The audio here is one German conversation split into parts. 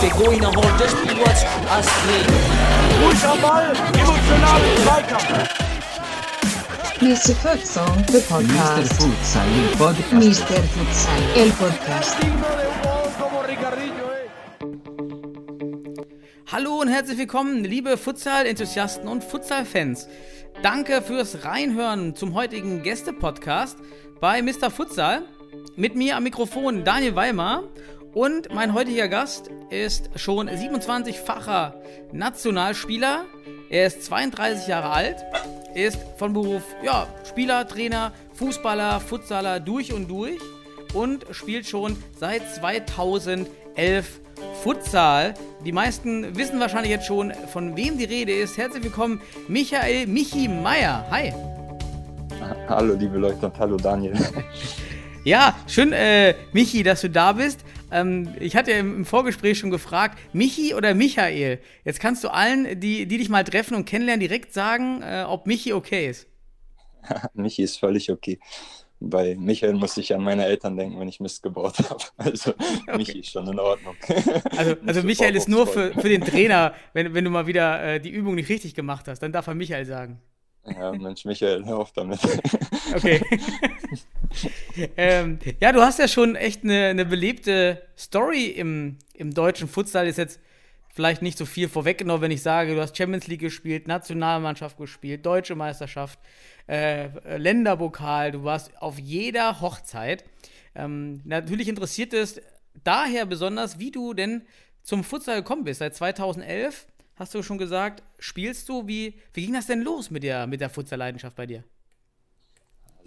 Pegou e não Ball, emotional Zweikampf. Mr. Futsal, the Mr. podcast. Futsal, il podcast. Mr. Futsal, el podcast. Hallo und herzlich willkommen, liebe Futsal-Enthusiasten und Futsal-Fans. Danke fürs Reinhören zum heutigen Gäste-Podcast bei Mr. Futsal. Mit mir am Mikrofon Daniel Weimar und mein heutiger Gast ist schon 27-facher Nationalspieler. Er ist 32 Jahre alt, ist von Beruf ja, Spieler, Trainer, Fußballer, Futsaler durch und durch und spielt schon seit 2011 Futsal. Die meisten wissen wahrscheinlich jetzt schon, von wem die Rede ist. Herzlich willkommen, Michael Michi Meier. Hi. Hallo liebe Leute und hallo Daniel. Ja, schön, äh, Michi, dass du da bist. Ähm, ich hatte im Vorgespräch schon gefragt, Michi oder Michael? Jetzt kannst du allen, die, die dich mal treffen und kennenlernen, direkt sagen, äh, ob Michi okay ist. Michi ist völlig okay. Bei Michael muss ich an meine Eltern denken, wenn ich Mist gebaut habe. Also Michi ist schon in Ordnung. Also, also so Michael ist nur für, für den Trainer, wenn, wenn du mal wieder äh, die Übung nicht richtig gemacht hast, dann darf er Michael sagen. Ja, Mensch, Michael, hör auf damit. Okay. ähm, ja, du hast ja schon echt eine, eine belebte Story im, im deutschen Futsal. Ist jetzt vielleicht nicht so viel vorweggenommen, wenn ich sage, du hast Champions League gespielt, Nationalmannschaft gespielt, Deutsche Meisterschaft, äh, Länderpokal, du warst auf jeder Hochzeit. Ähm, natürlich interessiert es daher besonders, wie du denn zum Futsal gekommen bist. Seit 2011 hast du schon gesagt, spielst du. Wie, wie ging das denn los mit der, mit der Futsal-Leidenschaft bei dir?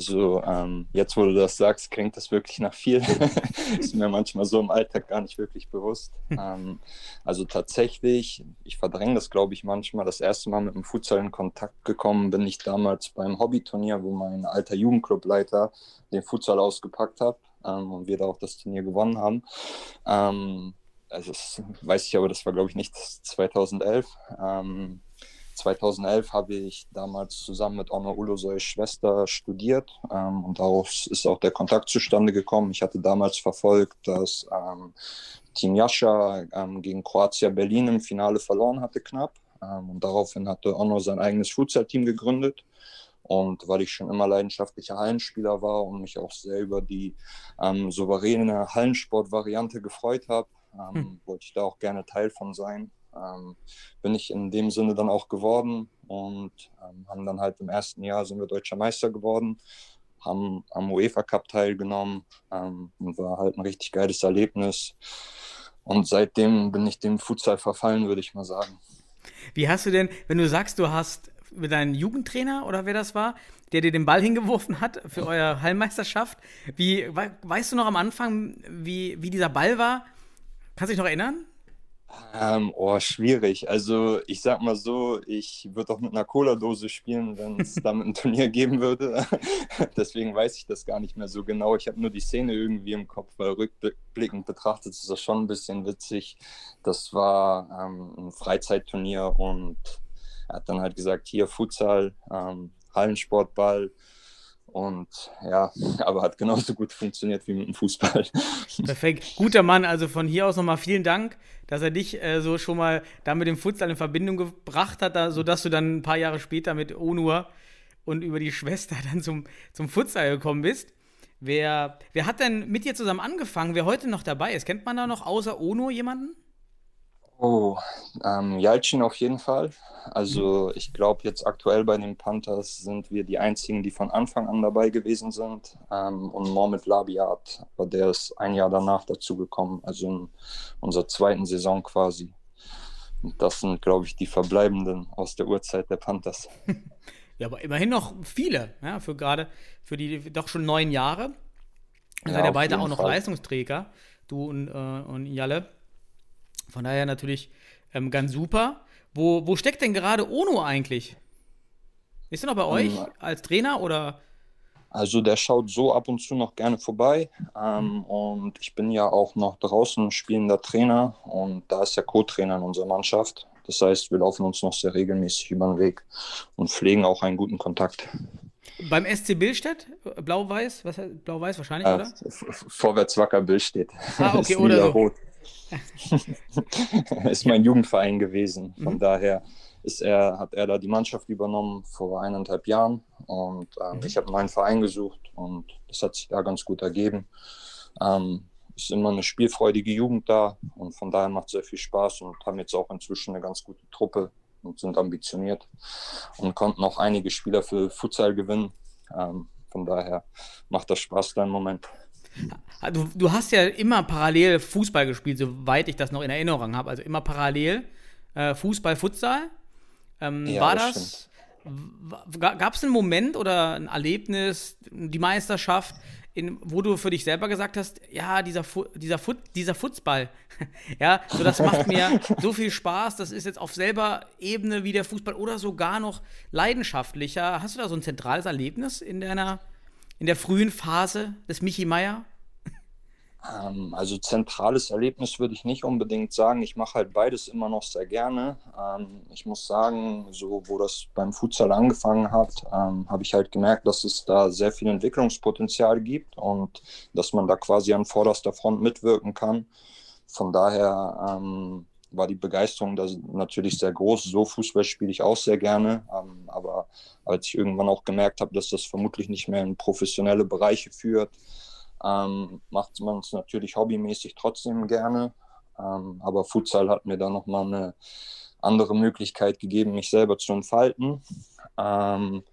Also ähm, jetzt, wo du das sagst, klingt das wirklich nach viel. ist mir manchmal so im Alltag gar nicht wirklich bewusst. Ähm, also tatsächlich, ich verdränge das, glaube ich, manchmal. Das erste Mal mit dem Futsal in Kontakt gekommen bin ich damals beim Hobbyturnier, wo mein alter Jugendclubleiter den Futsal ausgepackt hat ähm, und wir da auch das Turnier gewonnen haben. Ähm, also das weiß ich aber, das war, glaube ich, nicht 2011. Ähm, 2011 habe ich damals zusammen mit Onno Ulosoys Schwester studiert ähm, und daraus ist auch der Kontakt zustande gekommen. Ich hatte damals verfolgt, dass ähm, Team Jascha ähm, gegen Kroatia Berlin im Finale verloren hatte knapp ähm, und daraufhin hatte Onno sein eigenes Futsal-Team gegründet. Und weil ich schon immer leidenschaftlicher Hallenspieler war und mich auch sehr über die ähm, souveräne Hallensport-Variante gefreut habe, ähm, Hm. wollte ich da auch gerne Teil von sein. Ähm, bin ich in dem Sinne dann auch geworden und ähm, haben dann halt im ersten Jahr sind wir deutscher Meister geworden, haben am UEFA Cup teilgenommen ähm, und war halt ein richtig geiles Erlebnis. Und seitdem bin ich dem Futsal verfallen, würde ich mal sagen. Wie hast du denn, wenn du sagst, du hast mit deinem Jugendtrainer oder wer das war, der dir den Ball hingeworfen hat für eure Hallenmeisterschaft, wie, we, weißt du noch am Anfang, wie, wie dieser Ball war? Kannst du dich noch erinnern? Ähm, oh, schwierig. Also ich sag mal so, ich würde auch mit einer Cola-Dose spielen, wenn es damit ein Turnier geben würde. Deswegen weiß ich das gar nicht mehr so genau. Ich habe nur die Szene irgendwie im Kopf, weil rückblickend betrachtet ist das schon ein bisschen witzig. Das war ähm, ein Freizeitturnier und er hat dann halt gesagt, hier Futsal, ähm, Hallensportball. Und ja, aber hat genauso gut funktioniert wie mit dem Fußball. Perfekt. Guter Mann, also von hier aus nochmal vielen Dank, dass er dich äh, so schon mal da mit dem Futsal in Verbindung gebracht hat, da, sodass du dann ein paar Jahre später mit Onur und über die Schwester dann zum, zum Futsal gekommen bist. Wer, wer hat denn mit dir zusammen angefangen? Wer heute noch dabei ist? Kennt man da noch außer Onur jemanden? Oh, ähm, Jalcin auf jeden Fall. Also ich glaube, jetzt aktuell bei den Panthers sind wir die einzigen, die von Anfang an dabei gewesen sind. Ähm, und Mohamed Labiat, aber der ist ein Jahr danach dazugekommen, also in unserer zweiten Saison quasi. Und das sind, glaube ich, die Verbleibenden aus der Urzeit der Panthers. Ja, aber immerhin noch viele, ja, für gerade für die doch schon neun Jahre. Ihr Ja, seid ja auf beide auch noch Fall. Leistungsträger, du und, äh, und Jalle. Von daher natürlich ähm, ganz super. Wo, wo steckt denn gerade Ono eigentlich? Ist er noch bei euch Ähm, als Trainer oder? Also der schaut so ab und zu noch gerne vorbei. Ähm, und ich bin ja auch noch draußen spielender Trainer und da ist der Co-Trainer in unserer Mannschaft. Das heißt, wir laufen uns noch sehr regelmäßig über den Weg und pflegen auch einen guten Kontakt. Beim SC Billstedt? Blau-Weiß? Was heißt- Blau-Weiß wahrscheinlich, Äh, oder? Vorwärts Wacker Bill steht. Ah, okay, oder so. lila-rot. ist mein Jugendverein gewesen. Von Mhm. daher ist er, hat er da die Mannschaft übernommen vor eineinhalb Jahren. Und ähm, Mhm. ich habe einen neuen Verein gesucht und das hat sich da ganz gut ergeben. Ähm, ist immer eine spielfreudige Jugend da und von daher macht es sehr viel Spaß und haben jetzt auch inzwischen eine ganz gute Truppe und sind ambitioniert und konnten auch einige Spieler für Futsal gewinnen. Ähm, von daher macht das Spaß da im Moment. Du, du hast ja immer parallel Fußball gespielt, soweit ich das noch in Erinnerung habe. Also immer parallel äh, Fußball, Futsal. Ähm, Ja, war das das, gab es einen Moment oder ein Erlebnis, die Meisterschaft, in, wo du für dich selber gesagt hast, ja, dieser, Fu dieser, Fut dieser Futsball, ja, so das macht mir so viel Spaß, das ist jetzt auf selber Ebene wie der Fußball oder sogar noch leidenschaftlicher. Hast du da so ein zentrales Erlebnis in deiner, in der frühen Phase des Michi Meier? Ähm, also zentrales Erlebnis würde ich nicht unbedingt sagen. Ich mache halt beides immer noch sehr gerne. Ähm, ich muss sagen, so wo das beim Futsal angefangen hat, ähm, habe ich halt gemerkt, dass es da sehr viel Entwicklungspotenzial gibt und dass man da quasi an vorderster Front mitwirken kann. Von daher war die Begeisterung da natürlich sehr groß. So Fußball spiele ich auch sehr gerne. Ähm, aber als ich irgendwann auch gemerkt habe, dass das vermutlich nicht mehr in professionelle Bereiche führt, ähm, macht man es natürlich hobbymäßig trotzdem gerne. Ähm, aber Futsal hat mir da nochmal eine andere Möglichkeit gegeben, mich selber zu entfalten. Ähm,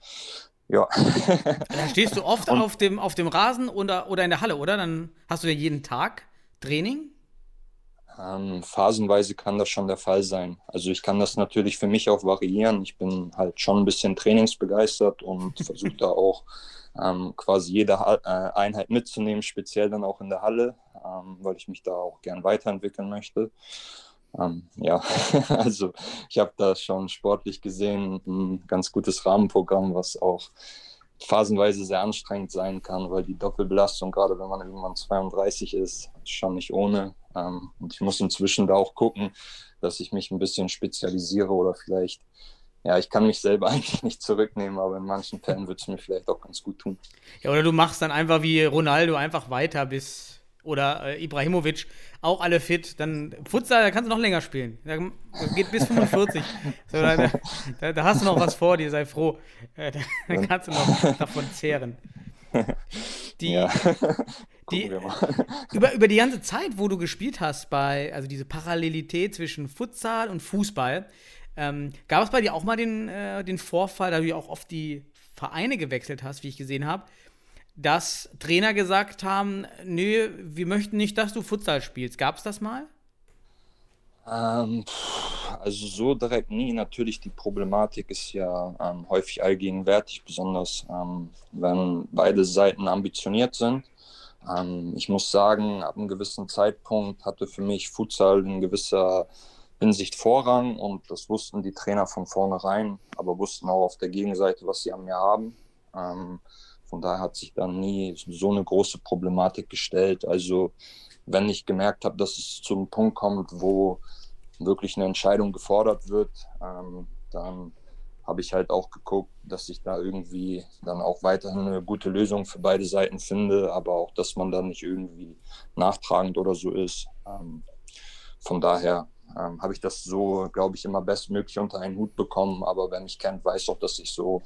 ja. Da stehst du oft Und- auf, dem, auf dem Rasen oder, oder in der Halle, oder? Dann hast du ja jeden Tag Training. Ähm, phasenweise kann das schon der Fall sein. Also ich kann das natürlich für mich auch variieren. Ich bin halt schon ein bisschen trainingsbegeistert und versuche da auch ähm, quasi jede ha äh, Einheit mitzunehmen, speziell dann auch in der Halle, ähm, weil ich mich da auch gern weiterentwickeln möchte. Ähm, ja, also ich habe da schon sportlich gesehen ein ganz gutes Rahmenprogramm, was auch phasenweise sehr anstrengend sein kann, weil die Doppelbelastung, gerade wenn man irgendwann 32 ist, ist schon nicht ohne. Ähm, und ich muss inzwischen da auch gucken, dass ich mich ein bisschen spezialisiere oder vielleicht, ja, ich kann mich selber eigentlich nicht zurücknehmen, aber in manchen Fällen würde es mir vielleicht auch ganz gut tun. Ja, oder du machst dann einfach wie Ronaldo einfach weiter bis. Oder äh, Ibrahimovic, auch alle fit. Dann Futsal, da kannst du noch länger spielen. Da das geht bis 45. So, da, da, da hast du noch was vor dir, sei froh. Äh, da, da kannst du noch davon zehren. Die, Ja, die, über, über die ganze Zeit, wo du gespielt hast, bei, also diese Parallelität zwischen Futsal und Fußball, ähm, gab es bei dir auch mal den, äh, den Vorfall, da du ja auch oft die Vereine gewechselt hast, wie ich gesehen habe, dass Trainer gesagt haben, nö, wir möchten nicht, dass du Futsal spielst. Gab es das mal? Ähm, also so direkt nie. Natürlich, die Problematik ist ja ähm, häufig allgegenwärtig, besonders ähm, wenn beide Seiten ambitioniert sind. Ähm, ich muss sagen, ab einem gewissen Zeitpunkt hatte für mich Futsal in gewisser Hinsicht Vorrang und das wussten die Trainer von vornherein, aber wussten auch auf der Gegenseite, was sie an mir haben. Von daher hat sich dann nie so eine große Problematik gestellt. Also wenn ich gemerkt habe, dass es zum Punkt kommt, wo wirklich eine Entscheidung gefordert wird, ähm, dann habe ich halt auch geguckt, dass ich da irgendwie dann auch weiterhin eine gute Lösung für beide Seiten finde, aber auch, dass man dann nicht irgendwie nachtragend oder so ist. Ähm, von daher ähm, habe ich das so, glaube ich, immer bestmöglich unter einen Hut bekommen. Aber wer mich kennt, weiß auch, dass ich so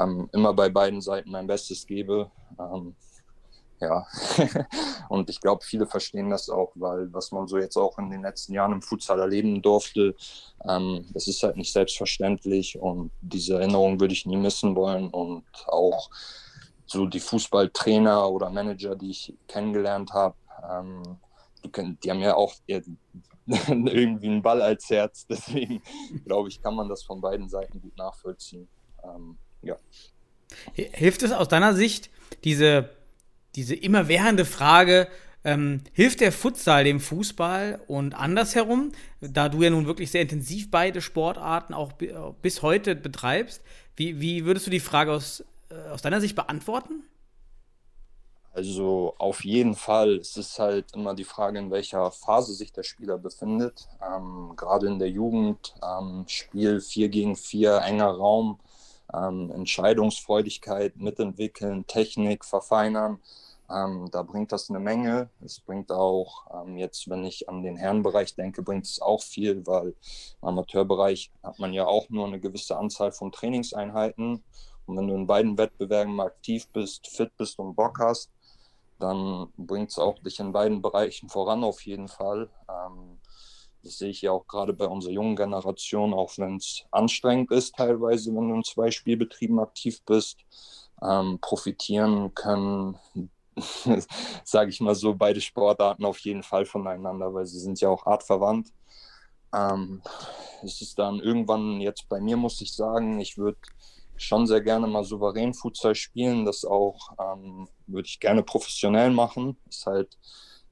ähm, immer bei beiden Seiten mein Bestes gebe. Ähm, ja, und ich glaube, viele verstehen das auch, weil was man so jetzt auch in den letzten Jahren im Futsal erleben durfte, ähm, das ist halt nicht selbstverständlich und diese Erinnerung würde ich nie missen wollen und auch so die Fußballtrainer oder Manager, die ich kennengelernt habe, ähm, die, die haben ja auch irgendwie einen Ball als Herz, deswegen glaube ich, kann man das von beiden Seiten gut nachvollziehen. Ähm, ja. Hilft es aus deiner Sicht, diese, diese immerwährende Frage, ähm, hilft der Futsal dem Fußball und andersherum, da du ja nun wirklich sehr intensiv beide Sportarten auch bi- bis heute betreibst, wie, wie würdest du die Frage aus, äh, aus deiner Sicht beantworten? Also auf jeden Fall. Es ist halt immer die Frage, in welcher Phase sich der Spieler befindet. Ähm, gerade in der Jugend, ähm, Spiel 4 gegen 4, enger Raum, ähm, Entscheidungsfreudigkeit mitentwickeln, Technik verfeinern. Ähm, da bringt das eine Menge. Es bringt auch, ähm, jetzt wenn ich an den Herrenbereich denke, bringt es auch viel, weil im Amateurbereich hat man ja auch nur eine gewisse Anzahl von Trainingseinheiten. Und wenn du in beiden Wettbewerben aktiv bist, fit bist und Bock hast, dann bringt es auch dich in beiden Bereichen voran auf jeden Fall. Ähm, das sehe ich ja auch gerade bei unserer jungen Generation, auch wenn es anstrengend ist teilweise, wenn du in zwei Spielbetrieben aktiv bist. Ähm, profitieren können sage ich mal so, beide Sportarten auf jeden Fall voneinander, weil sie sind ja auch artverwandt. Ähm, es ist dann irgendwann, jetzt bei mir muss ich sagen, ich würde schon sehr gerne mal souverän Futsal spielen. Das auch ähm, würde ich gerne professionell machen. Ist halt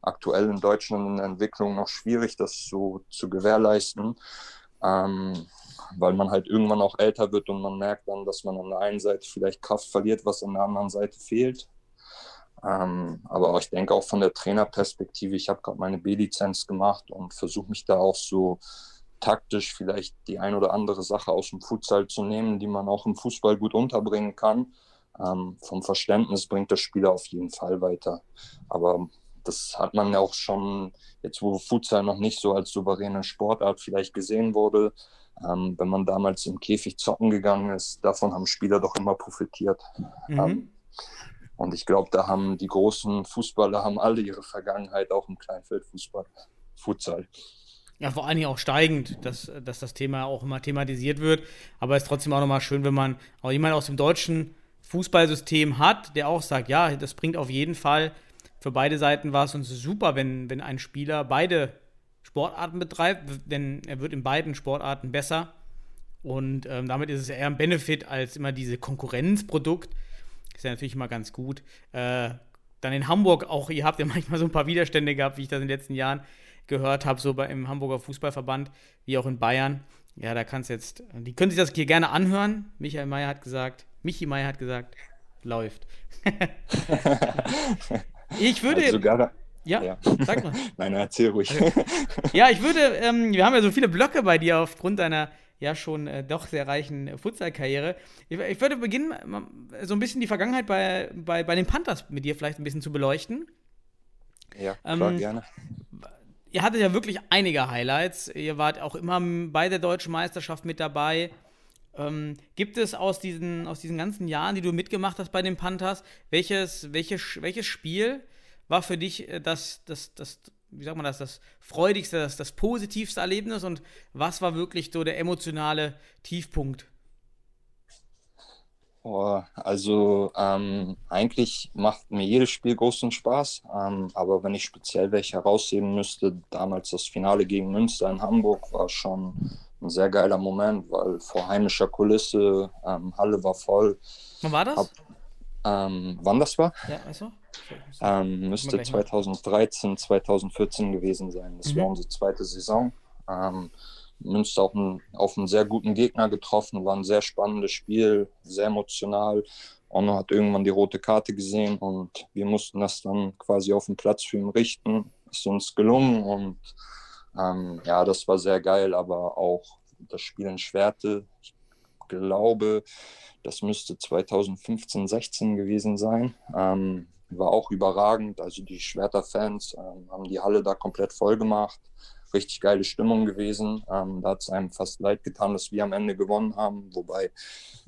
aktuell in Deutschland in der Entwicklung noch schwierig, das so zu gewährleisten. Ähm, weil man halt irgendwann auch älter wird und man merkt dann, dass man an der einen Seite vielleicht Kraft verliert, was an der anderen Seite fehlt. Ähm, aber ich denke auch von der Trainerperspektive, ich habe gerade meine B-Lizenz gemacht und versuche mich da auch so taktisch vielleicht die ein oder andere Sache aus dem Futsal zu nehmen, die man auch im Fußball gut unterbringen kann. Ähm, vom Verständnis bringt der Spieler auf jeden Fall weiter. Aber das hat man ja auch schon, jetzt wo Futsal noch nicht so als souveräne Sportart vielleicht gesehen wurde, ähm, wenn man damals im Käfig zocken gegangen ist, davon haben Spieler doch immer profitiert. Mhm. Ähm, und ich glaube, da haben die großen Fußballer haben alle ihre Vergangenheit auch im Kleinfeldfußball, Futsal. Ja, vor allen Dingen auch steigend, dass, dass das Thema auch immer thematisiert wird. Aber es ist trotzdem auch nochmal schön, wenn man auch jemanden aus dem deutschen Fußballsystem hat, der auch sagt, ja, das bringt auf jeden Fall für beide Seiten und es ist super, wenn, wenn ein Spieler beide Sportarten betreibt, denn er wird in beiden Sportarten besser. Und ähm, damit ist es eher ein Benefit als immer diese Konkurrenzprodukt, ist ja natürlich immer ganz gut. Äh, dann in Hamburg auch, ihr habt ja manchmal so ein paar Widerstände gehabt, wie ich das in den letzten Jahren gehört habe, so bei, im Hamburger Fußballverband, wie auch in Bayern. Ja, da kannst jetzt, die können sich das hier gerne anhören. Michael Mayer hat gesagt, Michi Mayer hat gesagt, läuft. ich würde. Also sogar, ja, ja, sag mal. Nein, erzähl ruhig. ja, ich würde, ähm, wir haben ja so viele Blöcke bei dir aufgrund deiner ja schon äh, doch sehr reichen Futsal-Karriere. Ich, ich, würde beginnen, so ein bisschen die Vergangenheit bei, bei, bei den Panthers mit dir vielleicht ein bisschen zu beleuchten. Ja, klar, ähm, gerne. Ihr hattet ja wirklich einige Highlights. Ihr wart auch immer bei der deutschen Meisterschaft mit dabei. Ähm, gibt es aus diesen, aus diesen ganzen Jahren, die du mitgemacht hast bei den Panthers, welches, welches, welches Spiel war für dich äh, das, das, das, wie sagt man das, das freudigste, das, das positivste Erlebnis und was war wirklich so der emotionale Tiefpunkt? Also ähm, eigentlich macht mir jedes Spiel großen Spaß, ähm, aber wenn ich speziell welche herausheben müsste, damals das Finale gegen Münster in Hamburg war schon ein sehr geiler Moment, weil vor heimischer Kulisse, ähm, Halle war voll. Wann war das? Hab, ähm, wann das war? Ja, also? Ähm, müsste 2013, 2014 gewesen sein. Das mhm. war unsere zweite Saison. Münster auch ein, auf einen sehr guten Gegner getroffen, war ein sehr spannendes Spiel, sehr emotional. Onno hat irgendwann die rote Karte gesehen und wir mussten das dann quasi auf dem Platz für ihn richten. Ist uns gelungen und ähm, ja, das war sehr geil, aber auch das Spiel in Schwerte, ich glaube, das müsste 2015, 16 gewesen sein. Ähm, war auch überragend. Also die Schwerter-Fans ähm, haben die Halle da komplett voll gemacht. Richtig geile Stimmung gewesen. Ähm, da hat es einem fast leid getan, dass wir am Ende gewonnen haben. Wobei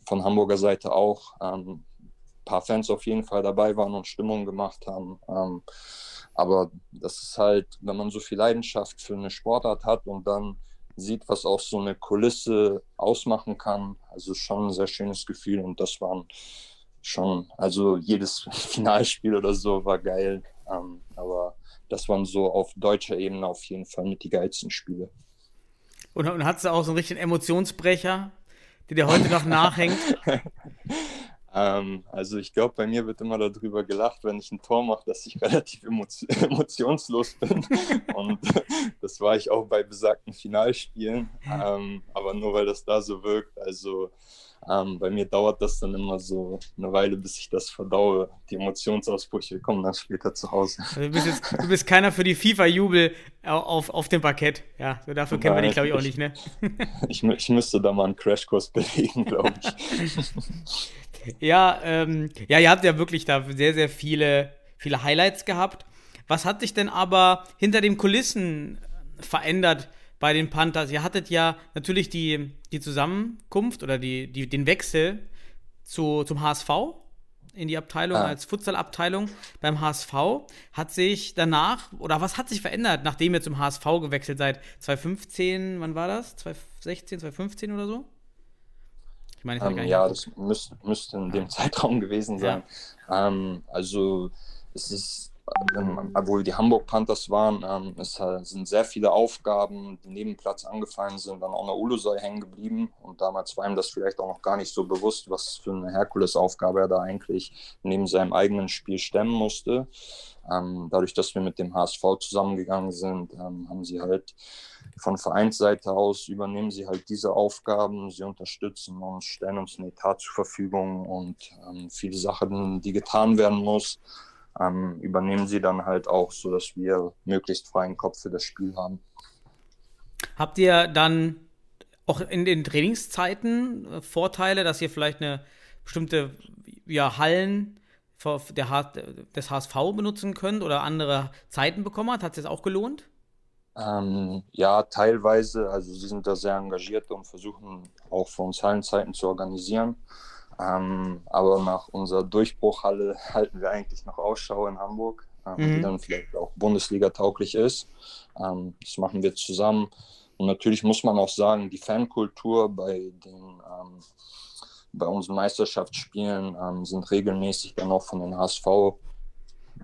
von Hamburger Seite auch ähm, ein paar Fans auf jeden Fall dabei waren und Stimmung gemacht haben. Ähm, aber das ist halt, wenn man so viel Leidenschaft für eine Sportart hat und dann sieht, was auch so eine Kulisse ausmachen kann, also schon ein sehr schönes Gefühl. Und das waren schon, also jedes Finalspiel oder so war geil. Ähm, aber das waren so auf deutscher Ebene auf jeden Fall mit die geilsten Spiele. Und, und hattest du auch so einen richtigen Emotionsbrecher, der dir heute noch nachhängt? Ähm, also ich glaube, bei mir wird immer darüber gelacht, wenn ich ein Tor mache, dass ich relativ emotionslos bin. Und das war ich auch bei besagten Finalspielen. Ähm, aber nur weil das da so wirkt. Also ähm, bei mir dauert das dann immer so eine Weile, bis ich das verdaue. Die Emotionsausbrüche kommen dann später zu Hause. Also du, bist jetzt, du bist keiner für die FIFA-Jubel auf, auf dem Parkett. Ja, so dafür kennen wir dich, glaube ich, auch nicht, ne? ich, ich müsste da mal einen Crashkurs belegen, glaube ich. ja, ähm, ja, ihr habt ja wirklich da sehr, sehr viele, viele Highlights gehabt. Was hat sich denn aber hinter den Kulissen verändert bei den Panthers. Ihr hattet ja natürlich die, die Zusammenkunft oder die, die, den Wechsel zu, zum HSV in die Abteilung ah. als Futsal-Abteilung beim HSV. Hat sich danach, oder was hat sich verändert, nachdem ihr zum HSV gewechselt seid? 2015, wann war das? 2016, 2015 oder so? Ich meine, ich ähm, ja, das müsste, müsste in dem Zeitraum gewesen sein. Ja. Ähm, also es ist ähm, obwohl die Hamburg Panthers waren, ähm, es sind sehr viele Aufgaben, die neben Platz angefallen sind, dann auch noch Ulusoi hängen geblieben. Und damals war ihm das vielleicht auch noch gar nicht so bewusst, was für eine Herkulesaufgabe er da eigentlich neben seinem eigenen Spiel stemmen musste. Ähm, dadurch, dass wir mit dem HSV zusammengegangen sind, ähm, haben sie halt von Vereinsseite aus übernehmen sie halt diese Aufgaben, sie unterstützen uns, stellen uns ein Etat zur Verfügung und ähm, viele Sachen, die getan werden muss ähm, übernehmen sie dann halt auch, sodass wir möglichst freien Kopf für das Spiel haben. Habt ihr dann auch in den Trainingszeiten äh, Vorteile, dass ihr vielleicht eine bestimmte ja, Hallen der, des HSV benutzen könnt oder andere Zeiten bekommen hat? Hat es auch gelohnt? Ähm, ja, teilweise. Also sie sind da sehr engagiert und versuchen auch für uns Hallenzeiten zu organisieren. Ähm, aber nach unserer Durchbruchhalle halten wir eigentlich noch Ausschau in Hamburg, ähm, mhm. die dann vielleicht auch Bundesliga tauglich ist. Ähm, das machen wir zusammen. Und natürlich muss man auch sagen, die Fankultur bei den ähm, bei unseren Meisterschaftsspielen ähm, sind regelmäßig dann auch von den HSV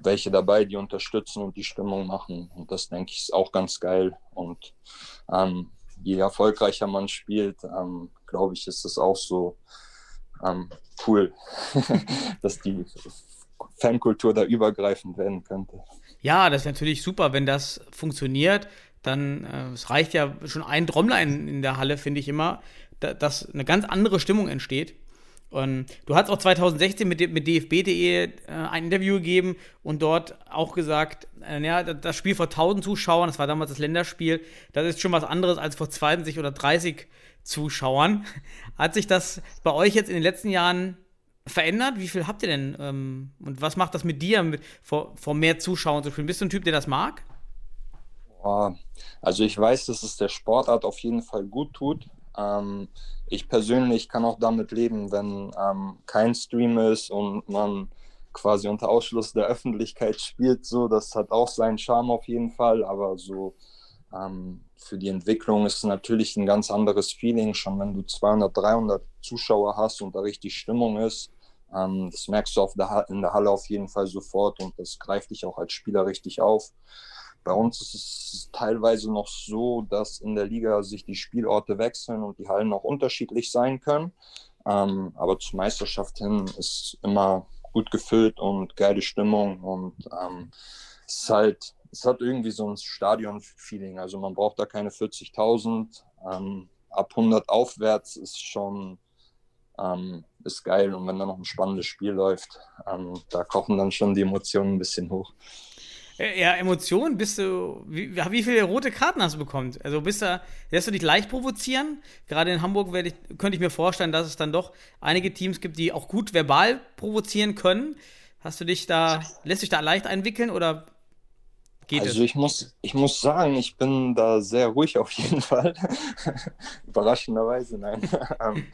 welche dabei, die unterstützen und die Stimmung machen. Und das denke ich ist auch ganz geil. Und ähm, je erfolgreicher man spielt, glaube ich, ist es auch so ähm, cool, dass die Fankultur da übergreifend werden könnte. Ja, das ist natürlich super, wenn das funktioniert. Dann äh, es reicht ja schon ein Trommlein in der Halle, finde ich immer, da, dass eine ganz andere Stimmung entsteht. Und du hast auch 2016 mit, mit dfb.de äh, ein Interview gegeben und dort auch gesagt, äh, ja, das Spiel vor 1000 Zuschauern, das war damals das Länderspiel, das ist schon was anderes als vor 20 oder 30 Zuschauern. Hat sich das bei euch jetzt in den letzten Jahren verändert? Wie viel habt ihr denn? Ähm, und was macht das mit dir, mit, vor, vor mehr Zuschauern zu spielen? Bist du ein Typ, der das mag? Also ich weiß, dass es der Sportart auf jeden Fall gut tut. Ähm, ich persönlich kann auch damit leben, wenn ähm, kein Stream ist und man quasi unter Ausschluss der Öffentlichkeit spielt. So, das hat auch seinen Charme auf jeden Fall, aber so ähm, für die Entwicklung ist es natürlich ein ganz anderes Feeling, schon wenn du 200, 300 Zuschauer hast und da richtig Stimmung ist. Ähm, das merkst du der, in der Halle auf jeden Fall sofort und das greift dich auch als Spieler richtig auf. Bei uns ist es teilweise noch so, dass in der Liga sich die Spielorte wechseln und die Hallen auch unterschiedlich sein können. Ähm, aber zur Meisterschaft hin ist immer gut gefüllt und geile Stimmung und ähm, es ist halt es hat irgendwie so ein Stadion-Feeling. Also man braucht da keine 40.000. Ähm, ab 100 aufwärts ist schon ähm, ist geil. Und wenn da noch ein spannendes Spiel läuft, ähm, da kochen dann schon die Emotionen ein bisschen hoch. Äh, ja, Emotionen, bist du, wie, wie viele rote Karten hast du bekommen? Also bist du, lässt du dich leicht provozieren? Gerade in Hamburg ich, könnte ich mir vorstellen, dass es dann doch einige Teams gibt, die auch gut verbal provozieren können. Hast du dich da, lässt dich da leicht einwickeln oder Geht also es? ich muss, ich muss sagen, ich bin da sehr ruhig auf jeden Fall. Überraschenderweise, nein.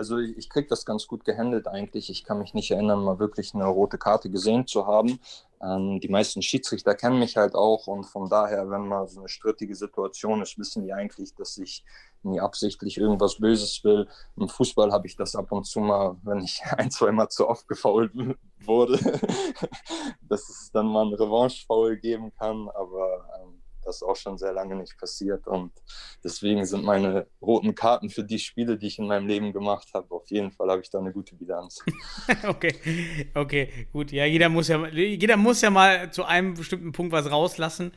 Also ich kriege das ganz gut gehandelt eigentlich. Ich kann mich nicht erinnern, mal wirklich eine rote Karte gesehen zu haben. Ähm, die meisten Schiedsrichter kennen mich halt auch und von daher, wenn mal so eine strittige Situation ist, wissen die eigentlich, dass ich nie absichtlich irgendwas Böses will. Im Fußball habe ich das ab und zu mal, wenn ich ein, zwei Mal zu oft gefault wurde, dass es dann mal ein Revanche-Foul geben kann. Aber ähm, das ist auch schon sehr lange nicht passiert. Und deswegen sind meine roten Karten für die Spiele, die ich in meinem Leben gemacht habe, auf jeden Fall habe ich da eine gute Bilanz. okay, okay, gut. Ja, jeder muss ja, jeder muss ja mal zu einem bestimmten Punkt was rauslassen.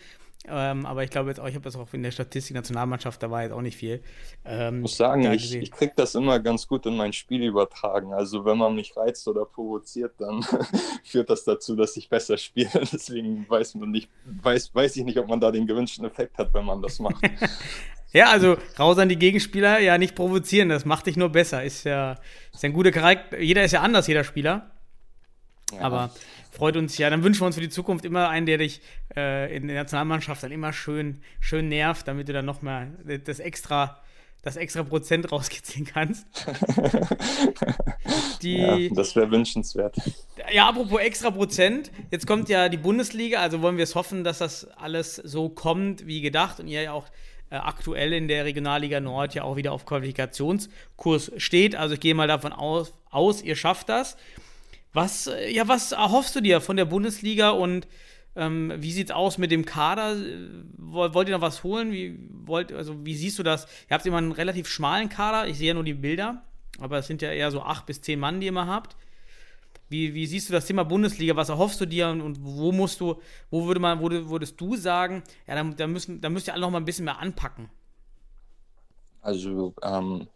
Ähm, aber ich glaube jetzt auch, ich habe das auch in der Statistik Nationalmannschaft, da war jetzt auch nicht viel. Ähm, ich muss sagen, ich, ich kriege das immer ganz gut in mein Spiel übertragen. Also wenn man mich reizt oder provoziert, dann führt das dazu, dass ich besser spiele. Deswegen weiß man nicht, weiß, weiß ich nicht, ob man da den gewünschten Effekt hat, wenn man das macht. ja, also raus an die Gegenspieler, ja, nicht provozieren, das macht dich nur besser. Ist ja, ist ein guter Charakter. Jeder ist ja anders, jeder Spieler. Ja. Aber freut uns ja. Dann wünschen wir uns für die Zukunft immer einen, der dich äh, in der Nationalmannschaft dann immer schön, schön nervt, damit du dann noch mal das extra, das extra Prozent rauskitzeln kannst. die, ja, das wäre wünschenswert. Ja, apropos extra Prozent. Jetzt kommt ja die Bundesliga, also wollen wir es hoffen, dass das alles so kommt wie gedacht und ihr ja auch äh, aktuell in der Regionalliga Nord ja auch wieder auf Qualifikationskurs steht. Also ich gehe mal davon aus, aus ihr schafft das. Was, äh, ja, was erhoffst du dir von der Bundesliga und ähm, wie sieht's aus mit dem Kader? Wollt ihr noch was holen? Wie, wollt, also, wie siehst du das? Ihr habt immer einen relativ schmalen Kader, ich sehe ja nur die Bilder, aber es sind ja eher so acht bis zehn Mann, die ihr immer habt. Wie, wie siehst du das Thema Bundesliga? Was erhoffst du dir und, und wo musst du, wo würde man, wo würdest du sagen, ja, da, da, müssen, da müsst ihr alle noch mal ein bisschen mehr anpacken? Also, ähm,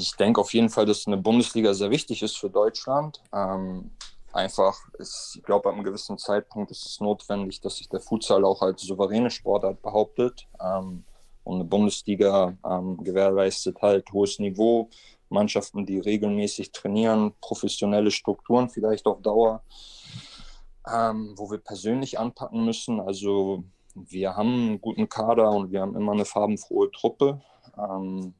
ich denke auf jeden Fall, dass eine Bundesliga sehr wichtig ist für Deutschland. Ähm, einfach, ist, ich glaube, ab einem gewissen Zeitpunkt ist es notwendig, dass sich der Futsal auch als souveräne Sportart behauptet. Ähm, und eine Bundesliga ähm, gewährleistet halt hohes Niveau, Mannschaften, die regelmäßig trainieren, professionelle Strukturen vielleicht auf Dauer, ähm, wo wir persönlich anpacken müssen. Also wir haben einen guten Kader und wir haben immer eine farbenfrohe Truppe. Ähm,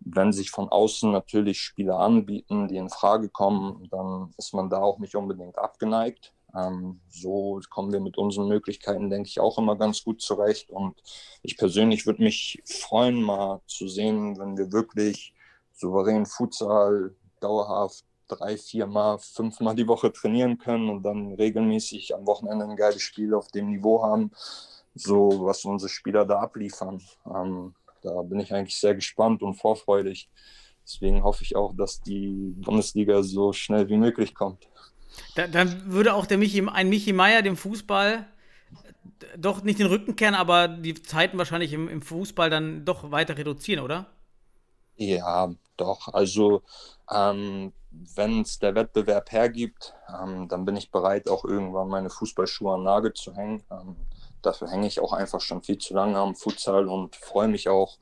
wenn sich von außen natürlich Spieler anbieten, die in Frage kommen, dann ist man da auch nicht unbedingt abgeneigt. Ähm, so kommen wir mit unseren Möglichkeiten, denke ich, auch immer ganz gut zurecht. Und ich persönlich würde mich freuen, mal zu sehen, wenn wir wirklich souverän Futsal dauerhaft drei, vier Mal, fünf Mal die Woche trainieren können und dann regelmäßig am Wochenende ein geiles Spiel auf dem Niveau haben, so was unsere Spieler da abliefern. Ähm, da bin ich eigentlich sehr gespannt und vorfreudig. Deswegen hoffe ich auch, dass die Bundesliga so schnell wie möglich kommt. Da, dann würde auch der Michi, ein Michi Meier dem Fußball doch nicht den Rücken kehren, aber die Zeiten wahrscheinlich im, im Fußball dann doch weiter reduzieren, oder? Ja, doch. Also ähm, wenn es der Wettbewerb hergibt, ähm, dann bin ich bereit, auch irgendwann meine Fußballschuhe an Nagel zu hängen. Ähm, dafür hänge ich auch einfach schon viel zu lange am Futsal und freue mich auch,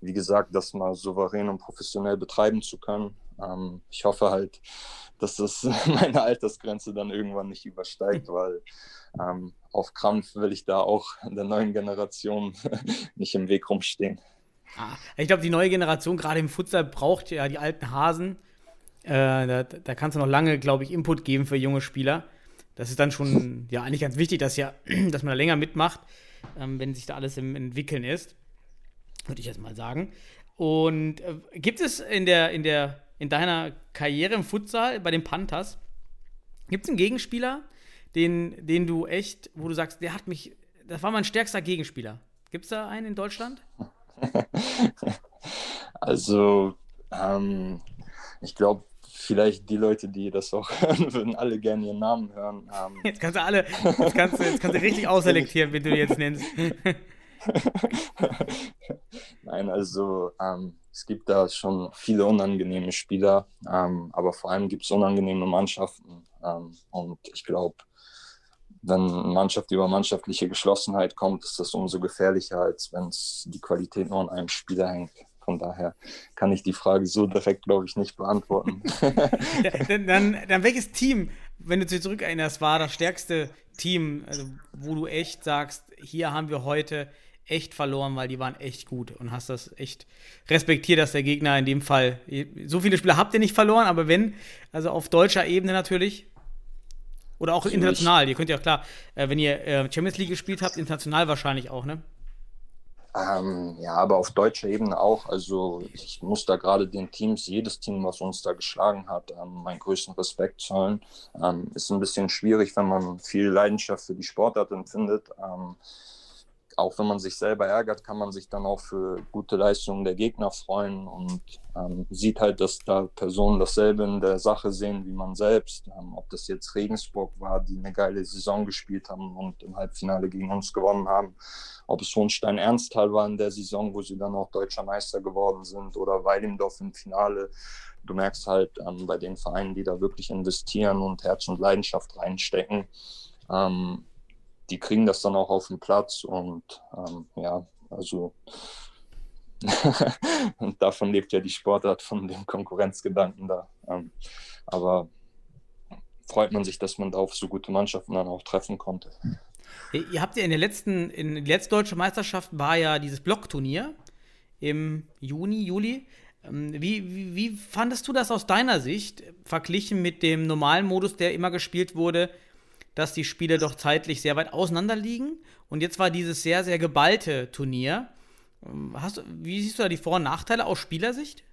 wie gesagt, das mal souverän und professionell betreiben zu können. Ähm, ich hoffe halt, dass das meine Altersgrenze dann irgendwann nicht übersteigt, weil ähm, auf Krampf will ich da auch der neuen Generation nicht im Weg rumstehen. Ich glaube, die neue Generation, gerade im Futsal, braucht ja die alten Hasen. Äh, da, da kannst du noch lange, glaube ich, Input geben für junge Spieler das ist dann schon ja eigentlich ganz wichtig, dass, ja, dass man da länger mitmacht, ähm, wenn sich da alles im Entwickeln ist. Würde ich jetzt mal sagen. Und äh, gibt es in der, in der, in deiner Karriere im Futsal bei den Panthers, gibt es einen Gegenspieler, den, den du echt, wo du sagst, der hat mich, das war mein stärkster Gegenspieler. Gibt es da einen in Deutschland? also, ähm, ich glaube, vielleicht die Leute, die das auch hören, würden alle gerne ihren Namen hören. Ähm, jetzt kannst du alle, jetzt kannst du, jetzt kannst du richtig ausselektieren, wenn du jetzt nennst. Nein, also ähm, es gibt da schon viele unangenehme Spieler, ähm, aber vor allem gibt es unangenehme Mannschaften. Ähm, und ich glaube, wenn Mannschaft über mannschaftliche Geschlossenheit kommt, ist das umso gefährlicher, als wenn es die Qualität nur an einem Spieler hängt. Von daher kann ich die Frage so direkt, glaube ich, nicht beantworten. dann, dann, dann, welches Team, wenn du dich zurück erinnerst, war das stärkste Team, also wo du echt sagst, hier haben wir heute echt verloren, weil die waren echt gut und hast das echt respektiert, dass der Gegner in dem Fall, so viele Spieler habt ihr nicht verloren, aber wenn, also auf deutscher Ebene natürlich, oder auch international, ihr könnt ja klar, äh, wenn ihr äh, Champions League gespielt habt, international wahrscheinlich auch, ne? Ähm, ja, aber auf deutscher Ebene auch. Also ich muss da gerade den Teams, jedes Team, was uns da geschlagen hat, ähm, meinen größten Respekt zollen. Ähm, ist ein bisschen schwierig, wenn man viel Leidenschaft für die Sportart empfindet. Auch wenn man sich selber ärgert, kann man sich dann auch für gute Leistungen der Gegner freuen und ähm, sieht halt, dass da Personen dasselbe in der Sache sehen wie man selbst. Ähm, ob das jetzt Regensburg war, die eine geile Saison gespielt haben und im Halbfinale gegen uns gewonnen haben, ob es Hohenstein Ernsthal war in der Saison, wo sie dann auch deutscher Meister geworden sind oder Weilendorf im Finale. Du merkst halt ähm, bei den Vereinen, die da wirklich investieren und Herz und Leidenschaft reinstecken, ähm, die kriegen das dann auch auf den Platz und ähm, ja, also und davon lebt ja die Sportart von dem Konkurrenzgedanken da. Ähm, aber freut man sich, dass man da auf so gute Mannschaften dann auch treffen konnte. Ihr habt ja in der letzten, in der letzten deutschen Meisterschaft war ja dieses Blockturnier im Juni, Juli. Ähm, wie, wie, wie fandest du das aus deiner Sicht, verglichen mit dem normalen Modus, der immer gespielt wurde, dass die Spiele doch zeitlich sehr weit auseinander liegen. Und jetzt war dieses sehr, sehr geballte Turnier. Ähm, hast, wie siehst du da die Vor- und Nachteile aus Spielersicht?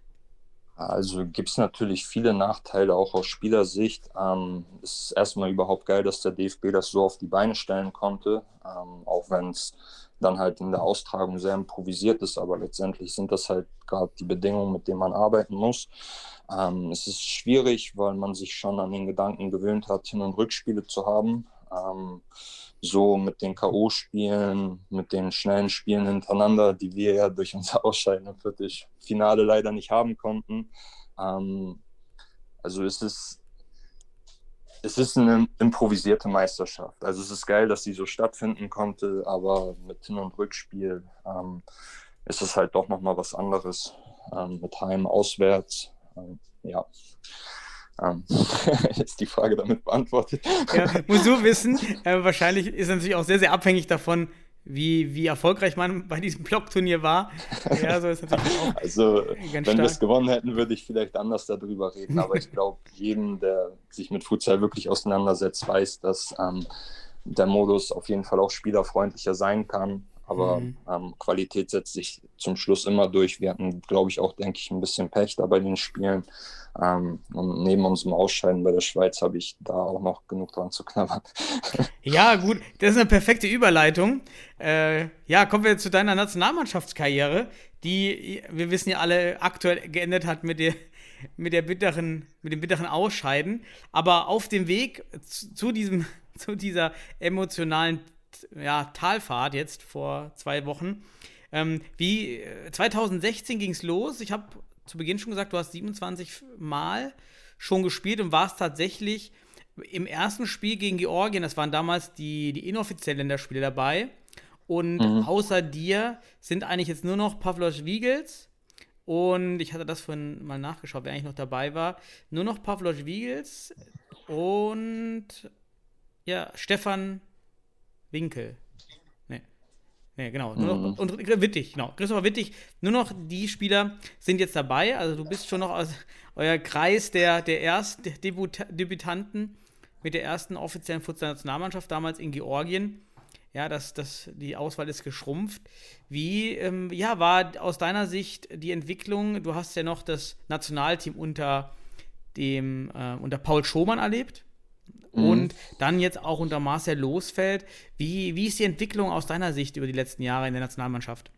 Also gibt es natürlich viele Nachteile auch aus Spielersicht. Ähm, es ist erstmal überhaupt geil, dass der DFB das so auf die Beine stellen konnte, ähm, auch wenn es dann halt in der Austragung sehr improvisiert ist, aber letztendlich sind das halt gerade die Bedingungen, mit denen man arbeiten muss. Ähm, es ist schwierig, weil man sich schon an den Gedanken gewöhnt hat, Hin- und Rückspiele zu haben. Ähm, so mit den K.O.-Spielen, mit den schnellen Spielen hintereinander, die wir ja durch unser Ausscheiden im Viertelfinale leider nicht haben konnten. Ähm, also es ist, es ist eine improvisierte Meisterschaft. Also es ist geil, dass sie so stattfinden konnte, aber mit Hin- und Rückspiel ähm, ist es halt doch nochmal was anderes. Ähm, mit Heim, Auswärts, ähm, ja. Ähm, ist die Frage damit beantwortet. Ja, musst du wissen, äh, wahrscheinlich ist es natürlich auch sehr, sehr abhängig davon, wie, wie erfolgreich man bei diesem Blockturnier war. Ja, so also, wenn wir es gewonnen hätten, würde ich vielleicht anders darüber reden. Aber ich glaube, jedem, der sich mit Futsal wirklich auseinandersetzt, weiß, dass ähm, der Modus auf jeden Fall auch spielerfreundlicher sein kann. Aber mhm. ähm, Qualität setzt sich zum Schluss immer durch. Wir hatten, glaube ich, auch, denke ich, ein bisschen Pech da bei den Spielen. Ähm, und neben unserem Ausscheiden bei der Schweiz habe ich da auch noch genug dran zu knabbern. Ja, gut, das ist eine perfekte Überleitung. Äh, ja, kommen wir zu deiner Nationalmannschaftskarriere, die, wir wissen ja alle, aktuell geendet hat mit der, mit der bitteren, mit dem bitteren Ausscheiden. Aber auf dem Weg zu, zu diesem, zu dieser emotionalen ja, Talfahrt jetzt vor zwei Wochen. Ähm, wie 2016 ging es los. Ich habe zu Beginn schon gesagt, du hast 27 Mal schon gespielt und warst tatsächlich im ersten Spiel gegen Georgien, das waren damals die, die inoffiziellen Länderspiele dabei. Und mhm. außer dir sind eigentlich jetzt nur noch Pavlos Wiegels und ich hatte das vorhin mal nachgeschaut, wer eigentlich noch dabei war. Nur noch Pavlos Wiegels und ja, Stefan Winkel. Nee. Nee, genau. Noch, mhm. Und Wittig, genau. Christopher Wittig. Nur noch die Spieler sind jetzt dabei. Also du bist schon noch aus euer Kreis der, der Erstdebütanten mit der ersten offiziellen Futsal-Nationalmannschaft damals in Georgien. Ja, das, das, die Auswahl ist geschrumpft. Wie ähm, ja, war aus deiner Sicht die Entwicklung? Du hast ja noch das Nationalteam unter dem äh, unter Paul Schomann erlebt mhm. und dann jetzt auch unter Marcel Losfeld. Wie, wie ist die Entwicklung aus deiner Sicht über die letzten Jahre in der Nationalmannschaft?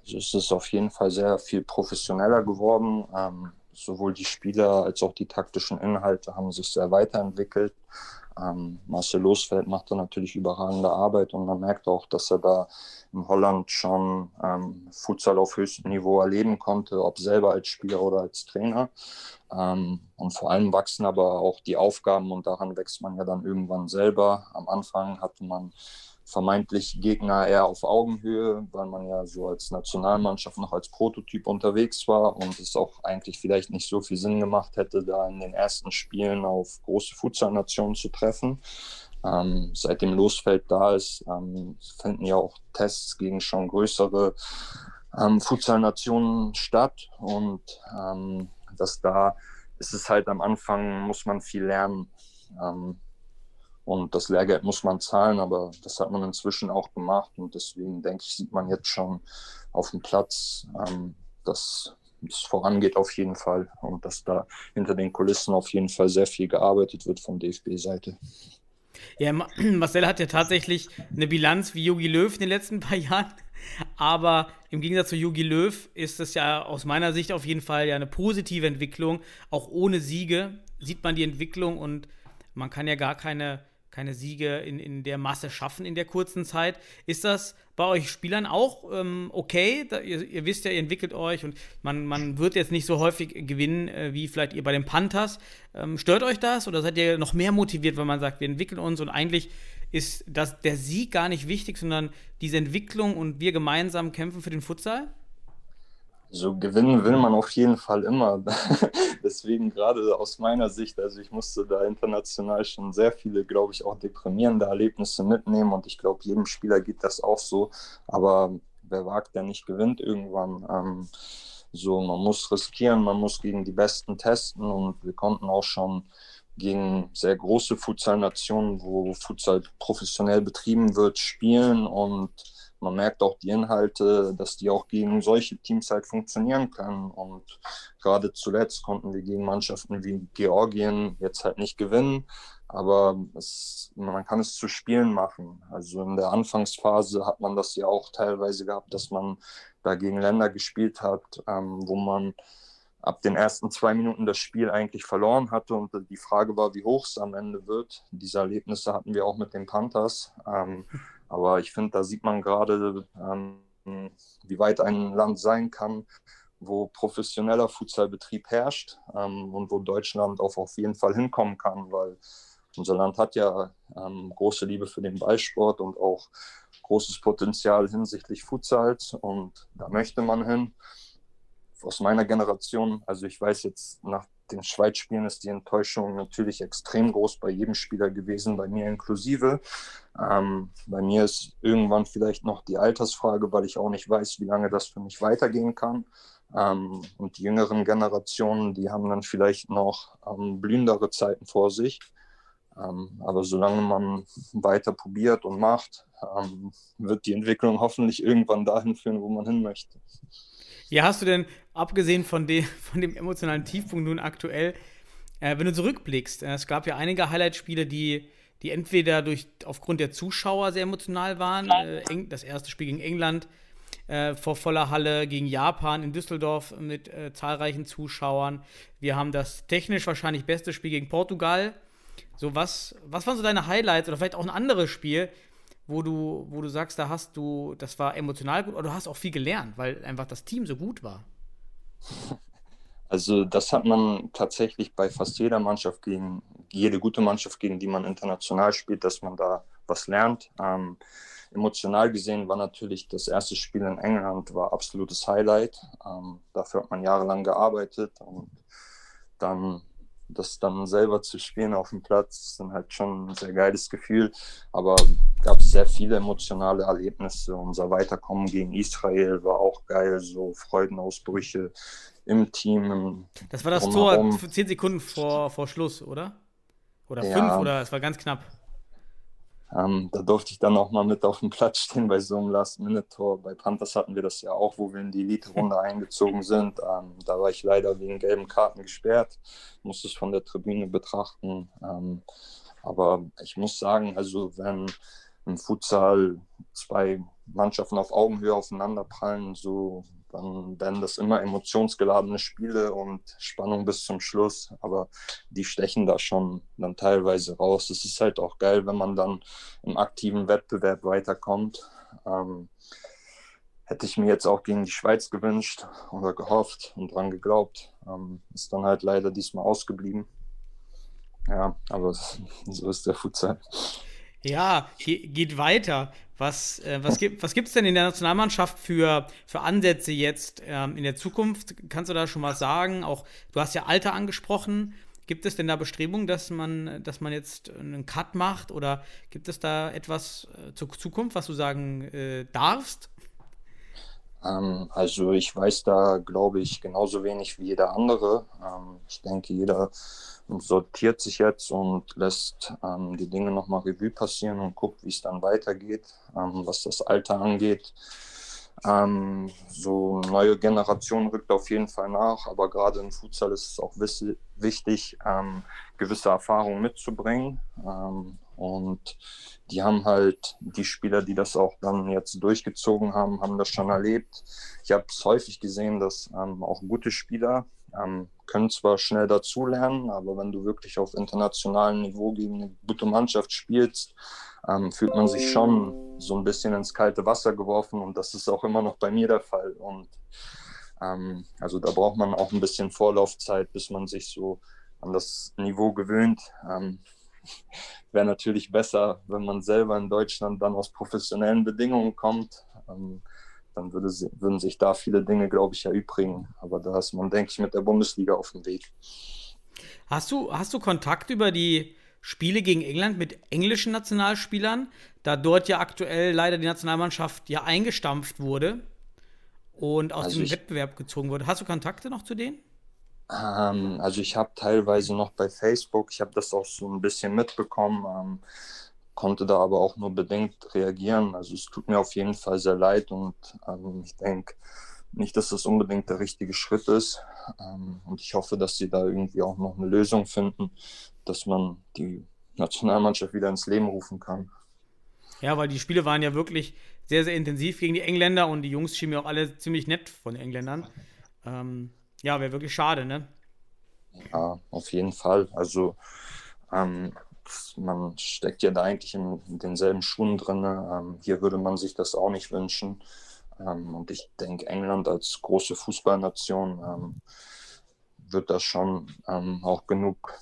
Also es ist auf jeden Fall sehr viel professioneller geworden. Ähm, sowohl die Spieler als auch die taktischen Inhalte haben sich sehr weiterentwickelt. Ähm, Marcel Losfeld macht da natürlich überragende Arbeit und man merkt auch, dass er da in Holland schon ähm, Futsal auf höchstem Niveau erleben konnte, ob selber als Spieler oder als Trainer. Ähm, und vor allem wachsen aber auch die Aufgaben und daran wächst man ja dann irgendwann selber. Am Anfang hatte man vermeintlich Gegner eher auf Augenhöhe, weil man ja so als Nationalmannschaft noch als Prototyp unterwegs war und es auch eigentlich vielleicht nicht so viel Sinn gemacht hätte, da in den ersten Spielen auf große Futsal-Nationen zu treffen. Ähm, seitdem Losfeld da ist, ähm, finden ja auch Tests gegen schon größere ähm, Futsal-Nationen statt und ähm, dass da ist es halt am Anfang, muss man viel lernen. Ähm, und das Lehrgeld muss man zahlen, aber das hat man inzwischen auch gemacht. Und deswegen denke ich, sieht man jetzt schon auf dem Platz, ähm, dass es vorangeht auf jeden Fall und dass da hinter den Kulissen auf jeden Fall sehr viel gearbeitet wird von DFB-Seite. Ja, Marcel hat ja tatsächlich eine Bilanz wie Jogi Löw in den letzten paar Jahren. Aber im Gegensatz zu Jogi Löw ist es ja aus meiner Sicht auf jeden Fall ja eine positive Entwicklung. Auch ohne Siege sieht man die Entwicklung und man kann ja gar keine keine Siege in, in der Masse schaffen in der kurzen Zeit. Ist das bei euch Spielern auch ähm, okay? Da, ihr, ihr, wisst ja, ihr entwickelt euch und man, man wird jetzt nicht so häufig gewinnen, äh, wie vielleicht ihr bei den Panthers. Ähm, stört euch das oder seid ihr noch mehr motiviert, wenn man sagt, wir entwickeln uns und eigentlich ist das, der Sieg gar nicht wichtig, sondern diese Entwicklung und wir gemeinsam kämpfen für den Futsal? So gewinnen will man auf jeden Fall immer. Deswegen gerade aus meiner Sicht, also ich musste da international schon sehr viele, glaube ich, auch deprimierende Erlebnisse mitnehmen und ich glaube, jedem Spieler geht das auch so. Aber wer wagt, der nicht gewinnt irgendwann. Ähm, so, man muss riskieren, man muss gegen die Besten testen und wir konnten auch schon gegen sehr große Futsal-Nationen, wo Futsal professionell betrieben wird, spielen und man merkt auch die Inhalte, dass die auch gegen solche Teams halt funktionieren können. Und gerade zuletzt konnten wir gegen Mannschaften wie Georgien jetzt halt nicht gewinnen, aber es, man kann es zu Spielen machen. Also in der Anfangsphase hat man das ja auch teilweise gehabt, dass man da gegen Länder gespielt hat, ähm, wo man ab den ersten zwei Minuten das Spiel eigentlich verloren hatte und die Frage war, wie hoch es am Ende wird. Diese Erlebnisse hatten wir auch mit den Panthers. Ähm, aber ich finde, da sieht man gerade, ähm, wie weit ein Land sein kann, wo professioneller Futsalbetrieb herrscht ähm, und wo Deutschland auch auf jeden Fall hinkommen kann, weil unser Land hat ja ähm, große Liebe für den Ballsport und auch großes Potenzial hinsichtlich Futsals und da möchte man hin. Aus meiner Generation, also ich weiß jetzt nach den Schweiz-Spielen ist die Enttäuschung natürlich extrem groß bei jedem Spieler gewesen, bei mir inklusive. Ähm, bei mir ist irgendwann vielleicht noch die Altersfrage, weil ich auch nicht weiß, wie lange das für mich weitergehen kann. Ähm, und die jüngeren Generationen, die haben dann vielleicht noch ähm, blühendere Zeiten vor sich. Ähm, aber solange man weiter probiert und macht, ähm, wird die Entwicklung hoffentlich irgendwann dahin führen, wo man hin möchte. Ja, hast du denn, abgesehen von, de, von dem emotionalen Tiefpunkt nun aktuell, äh, wenn du zurückblickst, äh, es gab ja einige Highlight-Spiele, die, die entweder durch, aufgrund der Zuschauer sehr emotional waren, äh, das erste Spiel gegen England äh, vor voller Halle, gegen Japan in Düsseldorf mit äh, zahlreichen Zuschauern. Wir haben das technisch wahrscheinlich beste Spiel gegen Portugal. So, was, was waren so deine Highlights oder vielleicht auch ein anderes Spiel, wo du, wo du sagst, da hast du, das war emotional gut, oder du hast auch viel gelernt, weil einfach das Team so gut war? Also das hat man tatsächlich bei fast jeder Mannschaft gegen, jede gute Mannschaft, gegen die man international spielt, dass man da was lernt. Ähm, emotional gesehen war natürlich das erste Spiel in England war absolutes Highlight. Ähm, dafür hat man jahrelang gearbeitet und dann das dann selber zu spielen auf dem Platz, ist dann halt schon ein sehr geiles Gefühl. Aber gab es sehr viele emotionale Erlebnisse. Unser Weiterkommen gegen Israel war auch geil, so Freudenausbrüche im Team. das war das Tor zehn Sekunden vor, vor Schluss, oder? Oder ja. fünf, oder es war ganz knapp. Ähm, da durfte ich dann auch mal mit auf dem Platz stehen bei so einem Last-Minute-Tor. Bei Panthers hatten wir das ja auch, wo wir in die Elite-Runde eingezogen sind. Ähm, da war ich leider wegen gelben Karten gesperrt, musste es von der Tribüne betrachten. Ähm, aber ich muss sagen, also wenn im Futsal zwei Mannschaften auf Augenhöhe aufeinanderprallen, so dann werden das immer emotionsgeladene Spiele und Spannung bis zum Schluss. Aber die stechen da schon dann teilweise raus. Es ist halt auch geil, wenn man dann im aktiven Wettbewerb weiterkommt. Ähm, hätte ich mir jetzt auch gegen die Schweiz gewünscht oder gehofft und dran geglaubt. Ähm, ist dann halt leider diesmal ausgeblieben. Ja, aber so ist der Futsal. Ja, geht weiter. Was, äh, was gibt es was denn in der Nationalmannschaft für, für Ansätze jetzt ähm, in der Zukunft? Kannst du da schon was sagen? Auch du hast ja Alter angesprochen. Gibt es denn da Bestrebungen, dass man, dass man jetzt einen Cut macht? Oder gibt es da etwas äh, zur Zukunft, was du sagen äh, darfst? Ähm, also ich weiß da, glaube ich, genauso wenig wie jeder andere. Ähm, ich denke, jeder sortiert sich jetzt und lässt ähm, die Dinge nochmal Revue passieren und guckt, wie es dann weitergeht, ähm, was das Alter angeht. Ähm, so neue Generation rückt auf jeden Fall nach, aber gerade im Futsal ist es auch wichtig, ähm, gewisse Erfahrungen mitzubringen. Ähm, Und die haben halt, die Spieler, die das auch dann jetzt durchgezogen haben, haben das schon erlebt. Ich habe es häufig gesehen, dass ähm, auch gute Spieler ähm, können zwar schnell dazulernen, aber wenn du wirklich auf internationalem Niveau gegen eine gute Mannschaft spielst, ähm, fühlt man sich schon so ein bisschen ins kalte Wasser geworfen und das ist auch immer noch bei mir der Fall. Und ähm, also da braucht man auch ein bisschen Vorlaufzeit, bis man sich so an das Niveau gewöhnt. Wäre natürlich besser, wenn man selber in Deutschland dann aus professionellen Bedingungen kommt. Ähm, dann würde, würden sich da viele Dinge, glaube ich, erübrigen. Aber da ist man, denke ich, mit der Bundesliga auf dem Weg. Hast du, hast du Kontakt über die Spiele gegen England mit englischen Nationalspielern, da dort ja aktuell leider die Nationalmannschaft ja eingestampft wurde und aus also dem Wettbewerb gezogen wurde? Hast du Kontakte noch zu denen? Ähm, also ich habe teilweise noch bei Facebook, ich habe das auch so ein bisschen mitbekommen, ähm, konnte da aber auch nur bedingt reagieren. Also es tut mir auf jeden Fall sehr leid und ähm, ich denke nicht, dass das unbedingt der richtige Schritt ist. Ähm, und ich hoffe, dass sie da irgendwie auch noch eine Lösung finden, dass man die Nationalmannschaft wieder ins Leben rufen kann. Ja, weil die Spiele waren ja wirklich sehr, sehr intensiv gegen die Engländer und die Jungs schienen mir auch alle ziemlich nett von den Engländern. Ähm, ja, wäre wirklich schade, ne? Ja, auf jeden Fall. Also ähm, man steckt ja da eigentlich in, in denselben Schuhen drin. Ähm, hier würde man sich das auch nicht wünschen. Ähm, und ich denke, England als große Fußballnation ähm, wird das schon ähm, auch genug,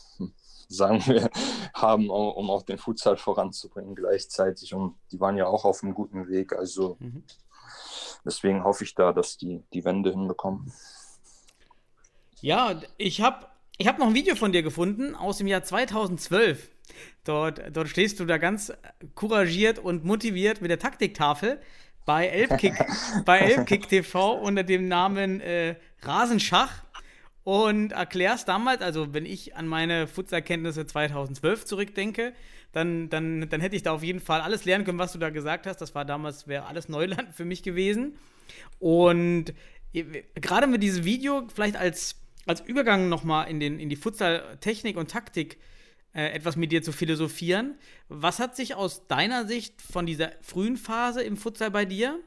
sagen wir, haben, um auch den Futsal voranzubringen gleichzeitig. Und die waren ja auch auf einem guten Weg. Also mhm. deswegen hoffe ich da, dass die die Wende hinbekommen. Ja, ich habe ich hab noch ein Video von dir gefunden aus dem Jahr 2012. Dort, dort stehst du da ganz couragiert und motiviert mit der Taktiktafel bei Elbkick, bei Elbkick TV unter dem Namen äh, Rasenschach und erklärst damals, also wenn ich an meine Futsalkenntnisse 2012 zurückdenke, dann, dann, dann hätte ich da auf jeden Fall alles lernen können, was du da gesagt hast. Das war damals, wäre alles Neuland für mich gewesen. Und äh, gerade mit diesem Video, vielleicht als als Übergang nochmal in, in die Futsal-Technik und Taktik äh, etwas mit dir zu philosophieren. Was hat sich aus deiner Sicht von dieser frühen Phase im Futsal bei dir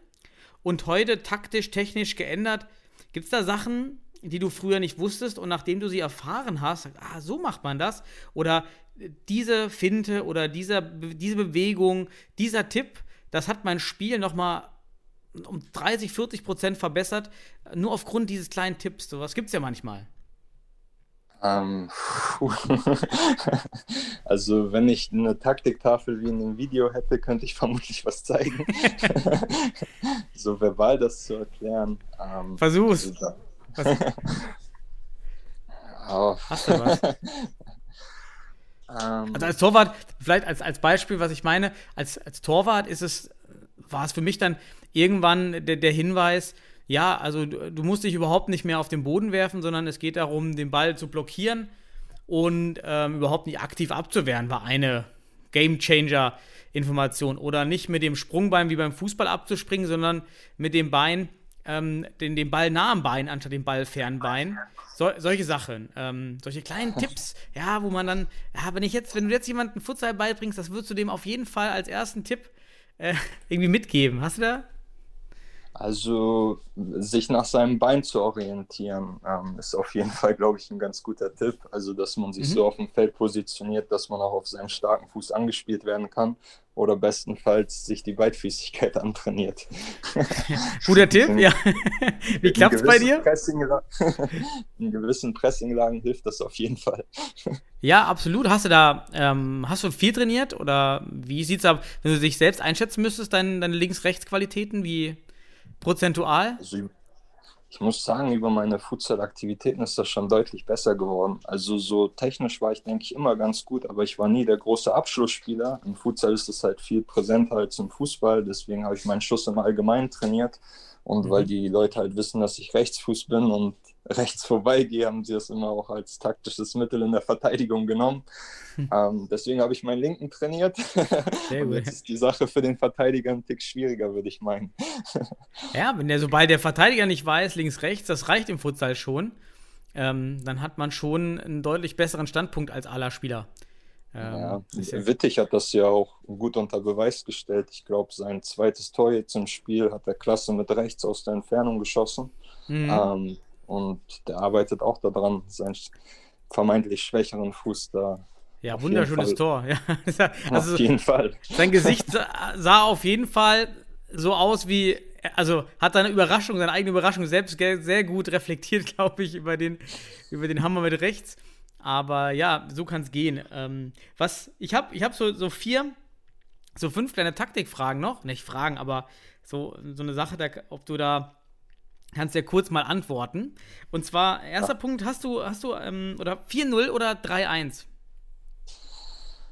und heute taktisch, technisch geändert? Gibt es da Sachen, die du früher nicht wusstest und nachdem du sie erfahren hast, ah, so macht man das? Oder diese Finte oder dieser, diese Bewegung, dieser Tipp, das hat mein Spiel nochmal um 30, 40 Prozent verbessert, nur aufgrund dieses kleinen Tipps. Sowas gibt es ja manchmal. Ähm, also wenn ich eine Taktiktafel wie in dem Video hätte, könnte ich vermutlich was zeigen. so verbal das zu erklären. Ähm, Versuch's. Also, oh. Hast du was? Ähm. also als Torwart, vielleicht als, als Beispiel, was ich meine, als, als Torwart ist es, war es für mich dann irgendwann der, der Hinweis, ja, also du, du, musst dich überhaupt nicht mehr auf den Boden werfen, sondern es geht darum, den Ball zu blockieren und ähm, überhaupt nicht aktiv abzuwehren, war eine Game Changer Information. Oder nicht mit dem Sprungbein wie beim Fußball abzuspringen, sondern mit dem Bein, ähm, den, den Ball nah am Bein anstatt dem Ball fern Bein. So, solche Sachen, ähm, solche kleinen Tipps, ja, wo man dann, ja, wenn ich jetzt, wenn du jetzt jemanden Futsal beibringst, das würdest du dem auf jeden Fall als ersten Tipp äh, irgendwie mitgeben. Hast du da also sich nach seinem Bein zu orientieren, ähm, ist auf jeden Fall, glaube ich, ein ganz guter Tipp. Also dass man sich mhm. so auf dem Feld positioniert, dass man auch auf seinen starken Fuß angespielt werden kann oder bestenfalls sich die Beidfüßigkeit antrainiert. Guter Tipp, ja. Wie klappt es bei dir? in gewissen Pressinglagen hilft das auf jeden Fall. ja, absolut. Hast du da, ähm, hast du viel trainiert oder wie sieht es ab, wenn du dich selbst einschätzen müsstest, deine, deine Links-Rechts-Qualitäten, wie Prozentual? Also, ich muss sagen, über meine Futsal-Aktivitäten ist das schon deutlich besser geworden. Also so technisch war ich, denke ich, immer ganz gut, aber ich war nie der große Abschlussspieler. Im Futsal ist es halt viel präsenter als im Fußball, deswegen habe ich meinen Schuss im Allgemeinen trainiert. Und mhm. weil die Leute halt wissen, dass ich Rechtsfuß bin und rechts vorbeigehe, haben sie das immer auch als taktisches Mittel in der Verteidigung genommen. Hm. Ähm, deswegen habe ich meinen Linken trainiert. Sehr gut. jetzt ist die Sache für den Verteidiger ein Tick schwieriger, würde ich meinen. ja, wenn der, sobald der Verteidiger nicht weiß, links, rechts, das reicht im Futsal schon. Ähm, dann hat man schon einen deutlich besseren Standpunkt als aller Spieler. Ähm, Ja, Wittig hat das ja auch gut unter Beweis gestellt. Ich glaube, sein zweites Tor jetzt im Spiel hat er klasse mit rechts aus der Entfernung geschossen. Mhm. Ähm, und der arbeitet auch daran, seinen vermeintlich schwächeren Fuß da. ja, auf wunderschönes Tor. Ja, also auf jeden Fall. sein Gesicht sah, auf jeden Fall so aus wie, also hat seine Überraschung, seine eigene Überraschung selbst sehr gut reflektiert, glaube ich, über den, über den Hammer mit rechts. Aber ja, so kann es gehen. Ähm, was, ich habe ich hab so, so vier, so fünf kleine Taktikfragen noch. Nicht Fragen, aber so, so eine Sache, da, ob du da kannst ja kurz mal antworten. Und zwar, erster Punkt, hast du, hast du, ähm, oder 4-0 oder 3-1?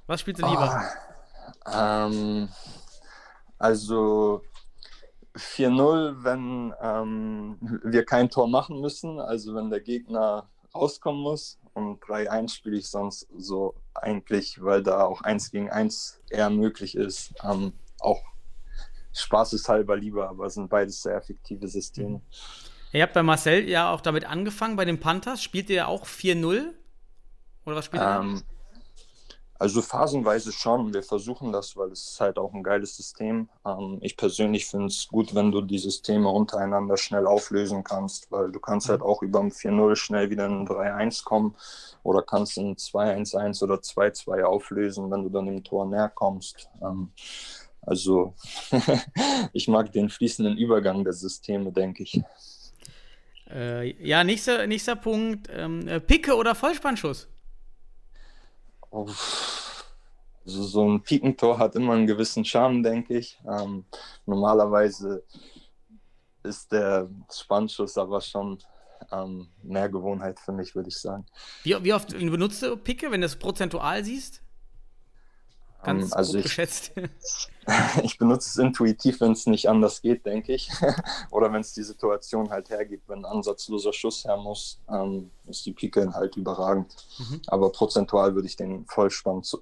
Was spielst du lieber? Ähm, also 4-0, wenn ähm, wir kein Tor machen müssen, also wenn der Gegner rauskommen muss. Und 3-1 spiele ich sonst so eigentlich, weil da auch 1 gegen 1 eher möglich ist. Ähm, auch spaßeshalber lieber, aber es sind beides sehr effektive Systeme. Ihr habt bei Marcel ja auch damit angefangen, bei den Panthers. Spielt ihr auch 4-0? Oder was spielt ihr? Ähm, also phasenweise schon. Wir versuchen das, weil es ist halt auch ein geiles System. Ähm, ich persönlich finde es gut, wenn du die Systeme untereinander schnell auflösen kannst, weil du kannst halt auch über ein 4-0 schnell wieder in ein 3-1 kommen oder kannst ein 2-1-1 oder 2-2 auflösen, wenn du dann dem Tor näher kommst. Ähm, also ich mag den fließenden Übergang der Systeme, denke ich. Äh, ja, nächster, nächster Punkt. Ähm, äh, Picke oder Vollspannschuss? Uff. Also so ein Pikentor hat immer einen gewissen Charme, denke ich. Ähm, normalerweise ist der Spannschuss aber schon ähm, mehr Gewohnheit für mich, würde ich sagen. Wie, wie oft benutzt du Picke, wenn du es prozentual siehst? Ganz Ähm, also ich- geschätzt. Ich benutze es intuitiv, wenn es nicht anders geht, denke ich. Oder wenn es die Situation halt hergibt, wenn ein ansatzloser Schuss her muss, ähm, ist die Pike halt überragend. Mhm. Aber prozentual würde ich den Vollspann, zu,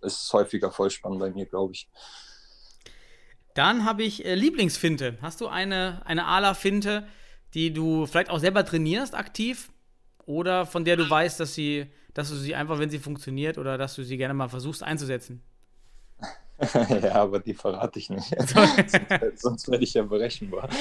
ist es häufiger Vollspann bei mir, glaube ich. Dann habe ich äh, Lieblingsfinte. Hast du eine, eine Ala-Finte, die du vielleicht auch selber trainierst, aktiv? Oder von der du weißt, dass sie, dass du sie einfach, wenn sie funktioniert, oder dass du sie gerne mal versuchst einzusetzen? ja, aber die verrate ich nicht. sonst, sonst werde ich ja berechenbar.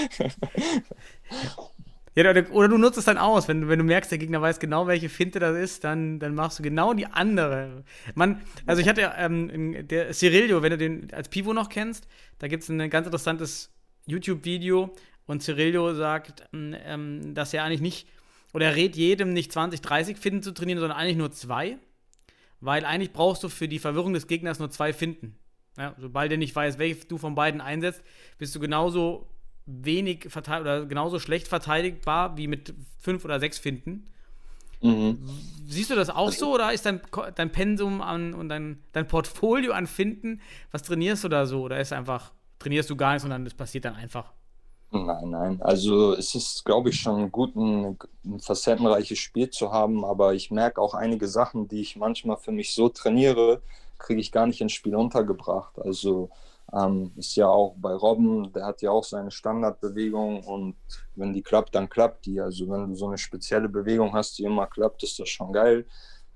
Ja, oder, oder du nutzt es dann aus. Wenn, wenn du merkst, der Gegner weiß genau, welche Finte das ist, dann, dann machst du genau die andere. Man, also ich hatte ja, ähm, der Cirillo, wenn du den als Pivo noch kennst, da gibt es ein ganz interessantes YouTube-Video und Cirillo sagt, ähm, dass er eigentlich nicht, oder er rät jedem nicht 20, 30 Finten zu trainieren, sondern eigentlich nur zwei. Weil eigentlich brauchst du für die Verwirrung des Gegners nur zwei Finten. Ja, sobald er nicht weiß, welche du von beiden einsetzt, bist du genauso wenig verteidigt oder genauso schlecht verteidigbar wie mit fünf oder sechs Finden. Mhm. Siehst du das auch so oder ist dein, dein Pensum an und dein, dein Portfolio an Finden, was trainierst du da so? Oder ist einfach, trainierst du gar nichts, sondern es passiert dann einfach? Nein, nein. Also es ist, glaube ich, schon gut, ein, ein facettenreiches Spiel zu haben, aber ich merke auch einige Sachen, die ich manchmal für mich so trainiere, kriege ich gar nicht ins Spiel untergebracht. Also ähm, ist ja auch bei Robben, der hat ja auch seine Standardbewegung und wenn die klappt, dann klappt die. Also wenn du so eine spezielle Bewegung hast, die immer klappt, ist das schon geil.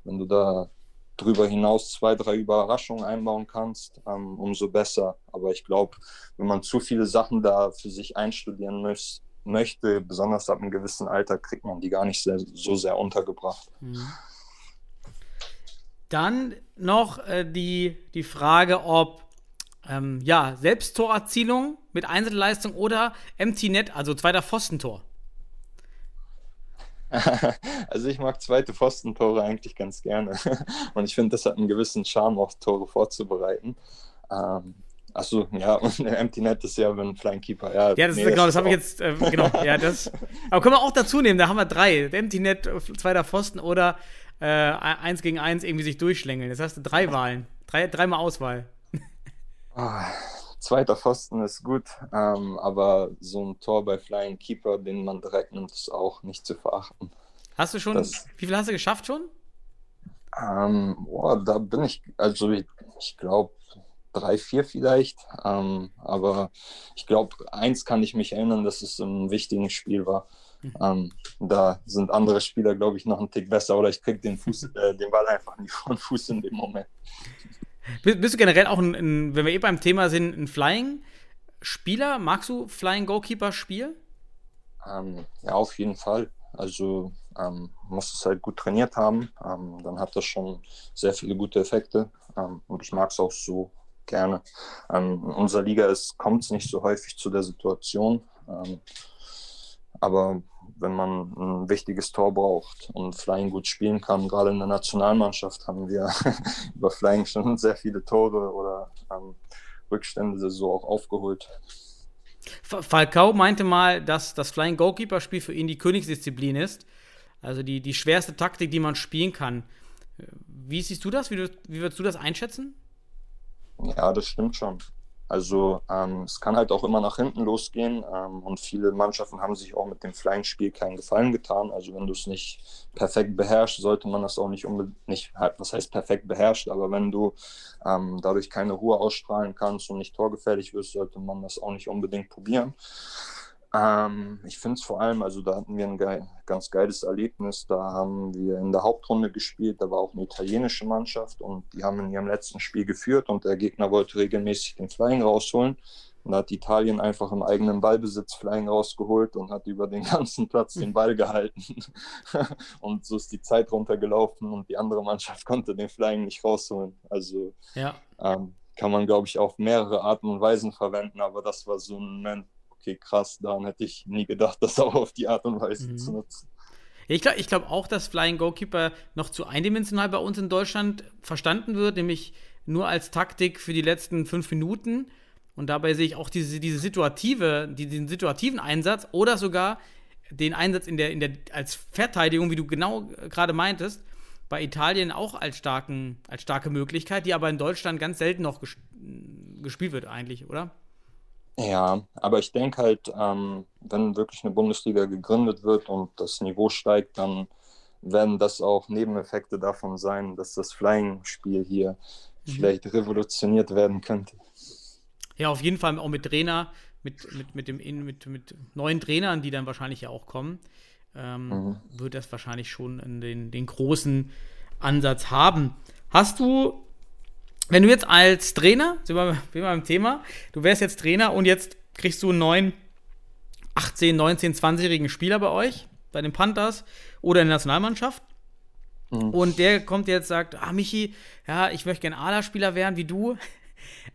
Wenn du da drüber hinaus zwei, drei Überraschungen einbauen kannst, ähm, umso besser. Aber ich glaube, wenn man zu viele Sachen da für sich einstudieren möß, möchte, besonders ab einem gewissen Alter, kriegt man die gar nicht sehr, so sehr untergebracht. Dann noch äh, die, die Frage, ob ähm, ja, Selbsttorerzielung mit Einzelleistung oder Empty Net, also zweiter Pfostentor. also ich mag zweite Pfostentore eigentlich ganz gerne. Und ich finde, das hat einen gewissen Charme, auch Tore vorzubereiten. Ähm, Achso, ja, und Empty Net ist ja, wenn Flying Keeper. Ja, Ja, das, nee, ist, genau, das ist habe ich jetzt, äh, genau, ja, das. Aber können wir auch dazu nehmen, da haben wir drei. Empty Net, zweiter Pfosten oder äh, eins gegen eins irgendwie sich durchschlängeln. Das heißt, drei Wahlen. Drei, dreimal Auswahl. Ah, Zweiter Pfosten ist gut, ähm, aber so ein Tor bei Flying Keeper, den man direkt nimmt, ist auch nicht zu verachten. Hast du schon, Das- wie viel hast du geschafft schon? Ähm, boah, da bin ich, also ich, ich glaube drei, vier vielleicht, ähm, aber ich glaube, eins kann ich mich erinnern, dass es im wichtigen Spiel war. Ähm, da sind andere Spieler, glaube ich, noch einen Tick besser oder ich kriege den, Fuß, äh, den Ball einfach nicht von Fuß in dem Moment. Bist, du generell auch, ein, ein, wenn wir eh beim Thema sind, ein Flying-Spieler? Magst du Flying-Goalkeeper-Spiel? Ähm, ja, auf jeden Fall. Also ähm, muss es halt gut trainiert haben. Ähm, dann hat das schon sehr viele gute Effekte. Ähm, und ich mag es auch so gerne. Ähm, in unserer Liga kommt es nicht so häufig zu der Situation. Ähm, aber wenn man ein wichtiges Tor braucht und Flying gut spielen kann, gerade in der Nationalmannschaft haben wir über Flying schon sehr viele Tore oder ähm, Rückstände so auch aufgeholt. Falcao meinte mal, dass das Flying Goalkeeper-Spiel für ihn die Königsdisziplin ist. Also die, die schwerste Taktik, die man spielen kann. Wie siehst du das? Wie, du, wie würdest du das einschätzen? Ja, das stimmt schon. Also ähm, es kann halt auch immer nach hinten losgehen ähm, und viele Mannschaften haben sich auch mit dem Flying-Spiel keinen Gefallen getan. Also wenn du es nicht perfekt beherrschst, sollte man das auch nicht unbedingt, nicht, was heißt perfekt beherrscht, aber wenn du ähm, dadurch keine Ruhe ausstrahlen kannst und nicht torgefährlich wirst, sollte man das auch nicht unbedingt probieren. Ähm, ich finde es vor allem, also da hatten wir ein geil, ganz geiles Erlebnis. Da haben wir in der Hauptrunde gespielt. Da war auch eine italienische Mannschaft und die haben in ihrem letzten Spiel geführt und der Gegner wollte regelmäßig den Flying rausholen. Und da hat Italien einfach im eigenen Ballbesitz Flying rausgeholt und hat über den ganzen Platz den Ball gehalten. und so ist die Zeit runtergelaufen und die andere Mannschaft konnte den Flying nicht rausholen. Also ja. ähm, kann man, glaube ich, auf mehrere Arten und Weisen verwenden, aber das war so ein Moment, okay, krass, daran hätte ich nie gedacht, das auch auf die Art und Weise mhm. zu nutzen. Ich glaube ich glaub auch, dass Flying Goalkeeper noch zu eindimensional bei uns in Deutschland verstanden wird, nämlich nur als Taktik für die letzten fünf Minuten. Und dabei sehe ich auch diese, diese situative, diesen situativen Einsatz oder sogar den Einsatz in der, in der, als Verteidigung, wie du genau gerade meintest, bei Italien auch als, starken, als starke Möglichkeit, die aber in Deutschland ganz selten noch gespielt wird, eigentlich, oder? Ja, aber ich denke halt, ähm, wenn wirklich eine Bundesliga gegründet wird und das Niveau steigt, dann werden das auch Nebeneffekte davon sein, dass das Flying-Spiel hier mhm. vielleicht revolutioniert werden könnte. Ja, auf jeden Fall auch mit Trainer, mit, mit, mit, dem, mit, mit neuen Trainern, die dann wahrscheinlich ja auch kommen, ähm, mhm. wird das wahrscheinlich schon den, den großen Ansatz haben. Hast du wenn du jetzt als Trainer, sind wir, sind wir beim Thema, du wärst jetzt Trainer und jetzt kriegst du einen neuen 18, 19, 20-jährigen Spieler bei euch, bei den Panthers oder in der Nationalmannschaft. Mhm. Und der kommt jetzt sagt, ah Michi, ja, ich möchte gerne ADA-Spieler werden wie du.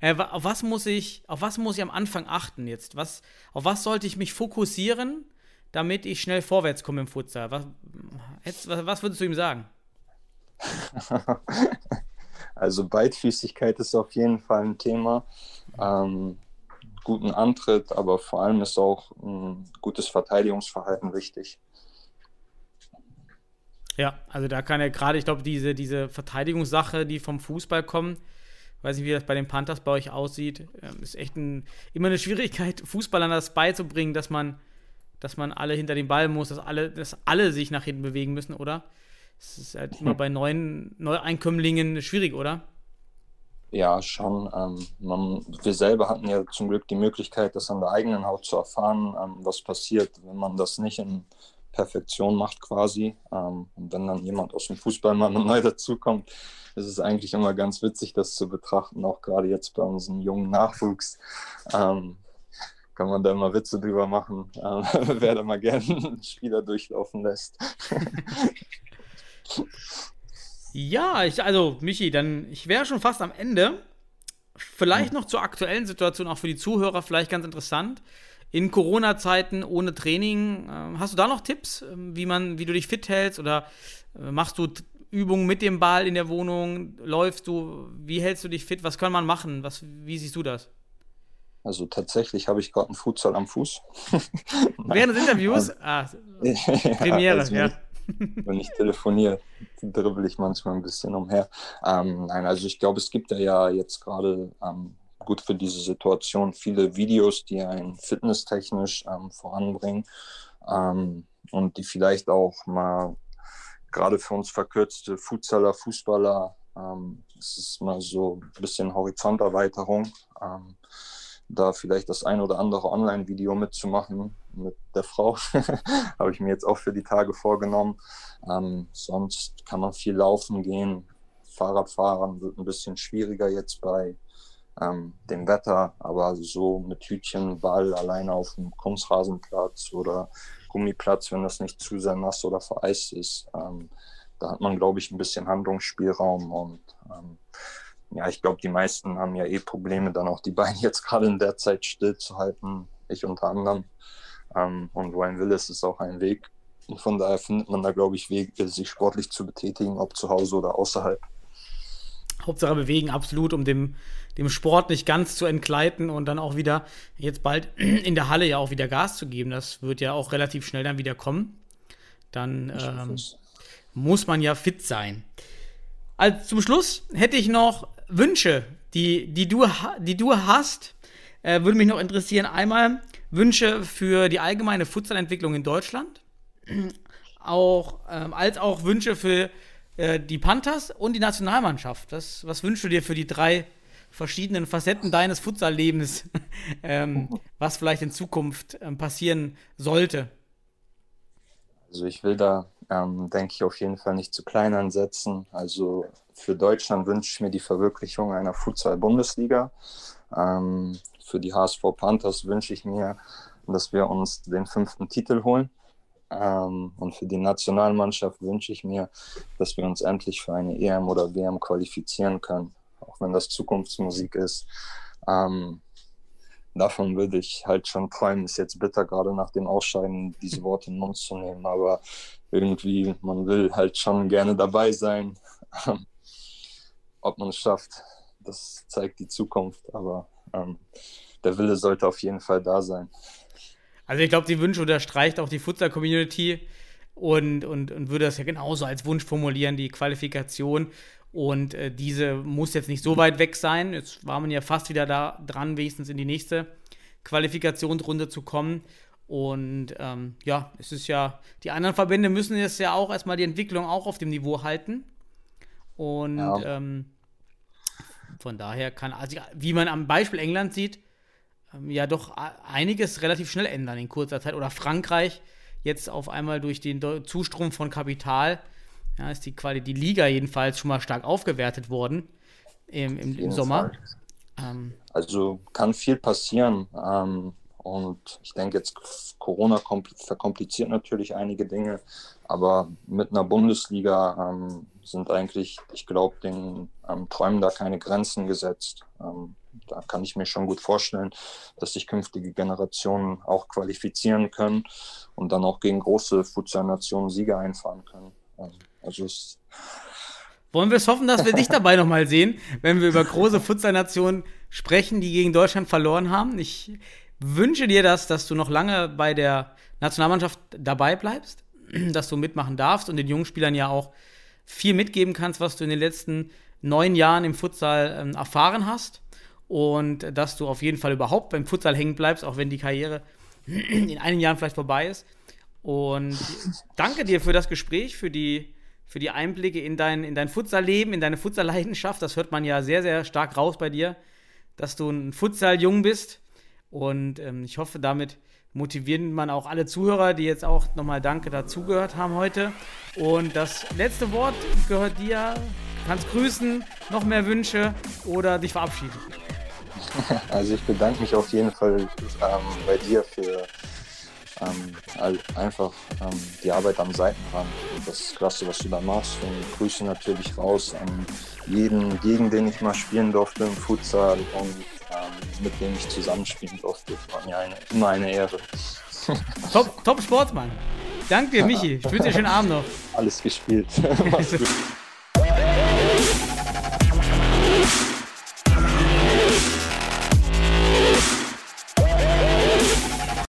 Äh, auf was muss ich, auf was muss ich am Anfang achten jetzt? Was, auf was sollte ich mich fokussieren, damit ich schnell vorwärts komme im Futsal? Was, was, was würdest du ihm sagen? Also Beidfüßigkeit ist auf jeden Fall ein Thema. Ähm, guten Antritt, aber vor allem ist auch ein gutes Verteidigungsverhalten wichtig. Ja, also da kann er gerade, ich glaube, diese, diese Verteidigungssache, die vom Fußball kommt, weiß nicht, wie das bei den Panthers bei euch aussieht, ähm, ist echt ein, immer eine Schwierigkeit, Fußballern das beizubringen, dass man, dass man alle hinter den Ball muss, dass alle, dass alle sich nach hinten bewegen müssen, oder? Das ist halt immer bei neuen Neueinkömmlingen schwierig, oder? Ja, schon. Ähm, man, wir selber hatten ja zum Glück die Möglichkeit, das an der eigenen Haut zu erfahren, ähm, was passiert, wenn man das nicht in Perfektion macht quasi. Ähm, und wenn dann jemand aus dem Fußball mal neu dazukommt, ist es eigentlich immer ganz witzig, das zu betrachten, auch gerade jetzt bei unserem jungen Nachwuchs. Ähm, kann man da immer Witze drüber machen, wer da mal gerne einen Spieler durchlaufen lässt. Ja, ich, also Michi, dann, ich wäre schon fast am Ende. Vielleicht noch zur aktuellen Situation, auch für die Zuhörer, vielleicht ganz interessant. In Corona-Zeiten ohne Training, äh, hast du da noch Tipps, ähm, wie man, wie du dich fit hältst oder äh, machst du Übungen mit dem Ball in der Wohnung? Läufst du? Wie hältst du dich fit? Was kann man machen? Was, wie siehst du das? Also tatsächlich habe ich gerade einen Futsal am Fuß. Während des Interviews? ah, Premiere, also, ja. Wenn ich telefoniere, dribbel ich manchmal ein bisschen umher. Ähm, nein, also ich glaube, es gibt ja jetzt gerade ähm, gut für diese Situation viele Videos, die einen fitnesstechnisch ähm, voranbringen ähm, und die vielleicht auch mal gerade für uns verkürzte Futsaler, Fußballer, ähm, es ist mal so ein bisschen Horizonterweiterung. Da vielleicht das ein oder andere Online-Video mitzumachen mit der Frau. Habe ich mir jetzt auch für die Tage vorgenommen. Ähm, sonst kann man viel laufen gehen. Fahrradfahren wird ein bisschen schwieriger jetzt bei ähm, dem Wetter, aber so mit Hütchen, Ball alleine auf dem Kunstrasenplatz oder Gummiplatz, wenn das nicht zu sehr nass oder vereist ist, ähm, da hat man, glaube ich, ein bisschen Handlungsspielraum und ähm, ja, ich glaube, die meisten haben ja eh Probleme, dann auch die Beine jetzt gerade in der Zeit stillzuhalten, ich unter anderem. Ähm, und wo ein Wille ist, ist auch ein Weg. Und von daher findet man da, glaube ich, Wege, sich sportlich zu betätigen, ob zu Hause oder außerhalb. Hauptsache bewegen, absolut, um dem, dem Sport nicht ganz zu entgleiten und dann auch wieder jetzt bald in der Halle ja auch wieder Gas zu geben. Das wird ja auch relativ schnell dann wieder kommen. Dann ähm, muss man ja fit sein. Also zum Schluss hätte ich noch Wünsche, die, die, du, die du hast. Äh, würde mich noch interessieren. Einmal Wünsche für die allgemeine Futsalentwicklung in Deutschland. Auch, ähm, als auch Wünsche für äh, die Panthers und die Nationalmannschaft. Das, was wünschst du dir für die drei verschiedenen Facetten deines Futsal-Lebens, ähm, was vielleicht in Zukunft ähm, passieren sollte? Also ich will da, ähm, denke ich, auf jeden Fall nicht zu klein ansetzen. Also für Deutschland wünsche ich mir die Verwirklichung einer Futsal-Bundesliga. Ähm, für die HSV Panthers wünsche ich mir, dass wir uns den fünften Titel holen. Ähm, und für die Nationalmannschaft wünsche ich mir, dass wir uns endlich für eine EM oder WM qualifizieren können, auch wenn das Zukunftsmusik ist. Ähm, davon würde ich halt schon träumen. Ist jetzt bitter, gerade nach dem Ausscheiden diese Worte in den Mund zu nehmen, aber irgendwie, man will halt schon gerne dabei sein. Ob man es schafft, das zeigt die Zukunft, aber ähm, der Wille sollte auf jeden Fall da sein. Also ich glaube, die Wünsche unterstreicht auch die Futsal-Community und, und, und würde das ja genauso als Wunsch formulieren, die Qualifikation. Und äh, diese muss jetzt nicht so weit weg sein. Jetzt war man ja fast wieder da dran, wenigstens in die nächste Qualifikationsrunde zu kommen. Und ähm, ja, es ist ja, die anderen Verbände müssen jetzt ja auch erstmal die Entwicklung auch auf dem Niveau halten. Und ja. ähm, von daher kann, also wie man am Beispiel England sieht, ähm, ja doch einiges relativ schnell ändern in kurzer Zeit. Oder Frankreich jetzt auf einmal durch den Zustrom von Kapital, ja, ist die Quali die Liga jedenfalls schon mal stark aufgewertet worden im, im, im Sommer. Ähm, also kann viel passieren. Ähm, und ich denke jetzt, Corona verkompliziert natürlich einige Dinge, aber mit einer Bundesliga ähm, sind eigentlich, ich glaube, den ähm, Träumen da keine Grenzen gesetzt. Ähm, da kann ich mir schon gut vorstellen, dass sich künftige Generationen auch qualifizieren können und dann auch gegen große Futsal-Nationen Siege einfahren können. Also es wollen wir es hoffen, dass wir dich dabei nochmal sehen, wenn wir über große Futsal-Nationen sprechen, die gegen Deutschland verloren haben. Ich wünsche dir das, dass du noch lange bei der Nationalmannschaft dabei bleibst, dass du mitmachen darfst und den jungen Spielern ja auch viel mitgeben kannst, was du in den letzten neun Jahren im Futsal ähm, erfahren hast und dass du auf jeden Fall überhaupt beim Futsal hängen bleibst, auch wenn die Karriere in einigen Jahren vielleicht vorbei ist. Und danke dir für das Gespräch, für die, für die Einblicke in dein, in dein Futsal-Leben, in deine Futsal-Leidenschaft. Das hört man ja sehr, sehr stark raus bei dir, dass du ein Futsal-Jung bist. Und ähm, ich hoffe, damit motivieren man auch alle Zuhörer, die jetzt auch nochmal Danke dazugehört haben heute. Und das letzte Wort gehört dir. Du kannst grüßen, noch mehr Wünsche oder dich verabschieden. Also ich bedanke mich auf jeden Fall ähm, bei dir für ähm, einfach ähm, die Arbeit am Seitenrand. Und das ist klasse, was du da machst. Und Grüße natürlich raus an jeden, gegen den ich mal spielen durfte im Futsal und ähm, mit dem ich zusammenspielen durfte. War mir eine, immer eine Ehre. top, top Sportsmann. Danke dir, Michi. Ich wünsche dir einen schönen Abend noch. Alles gespielt. Mach's gut.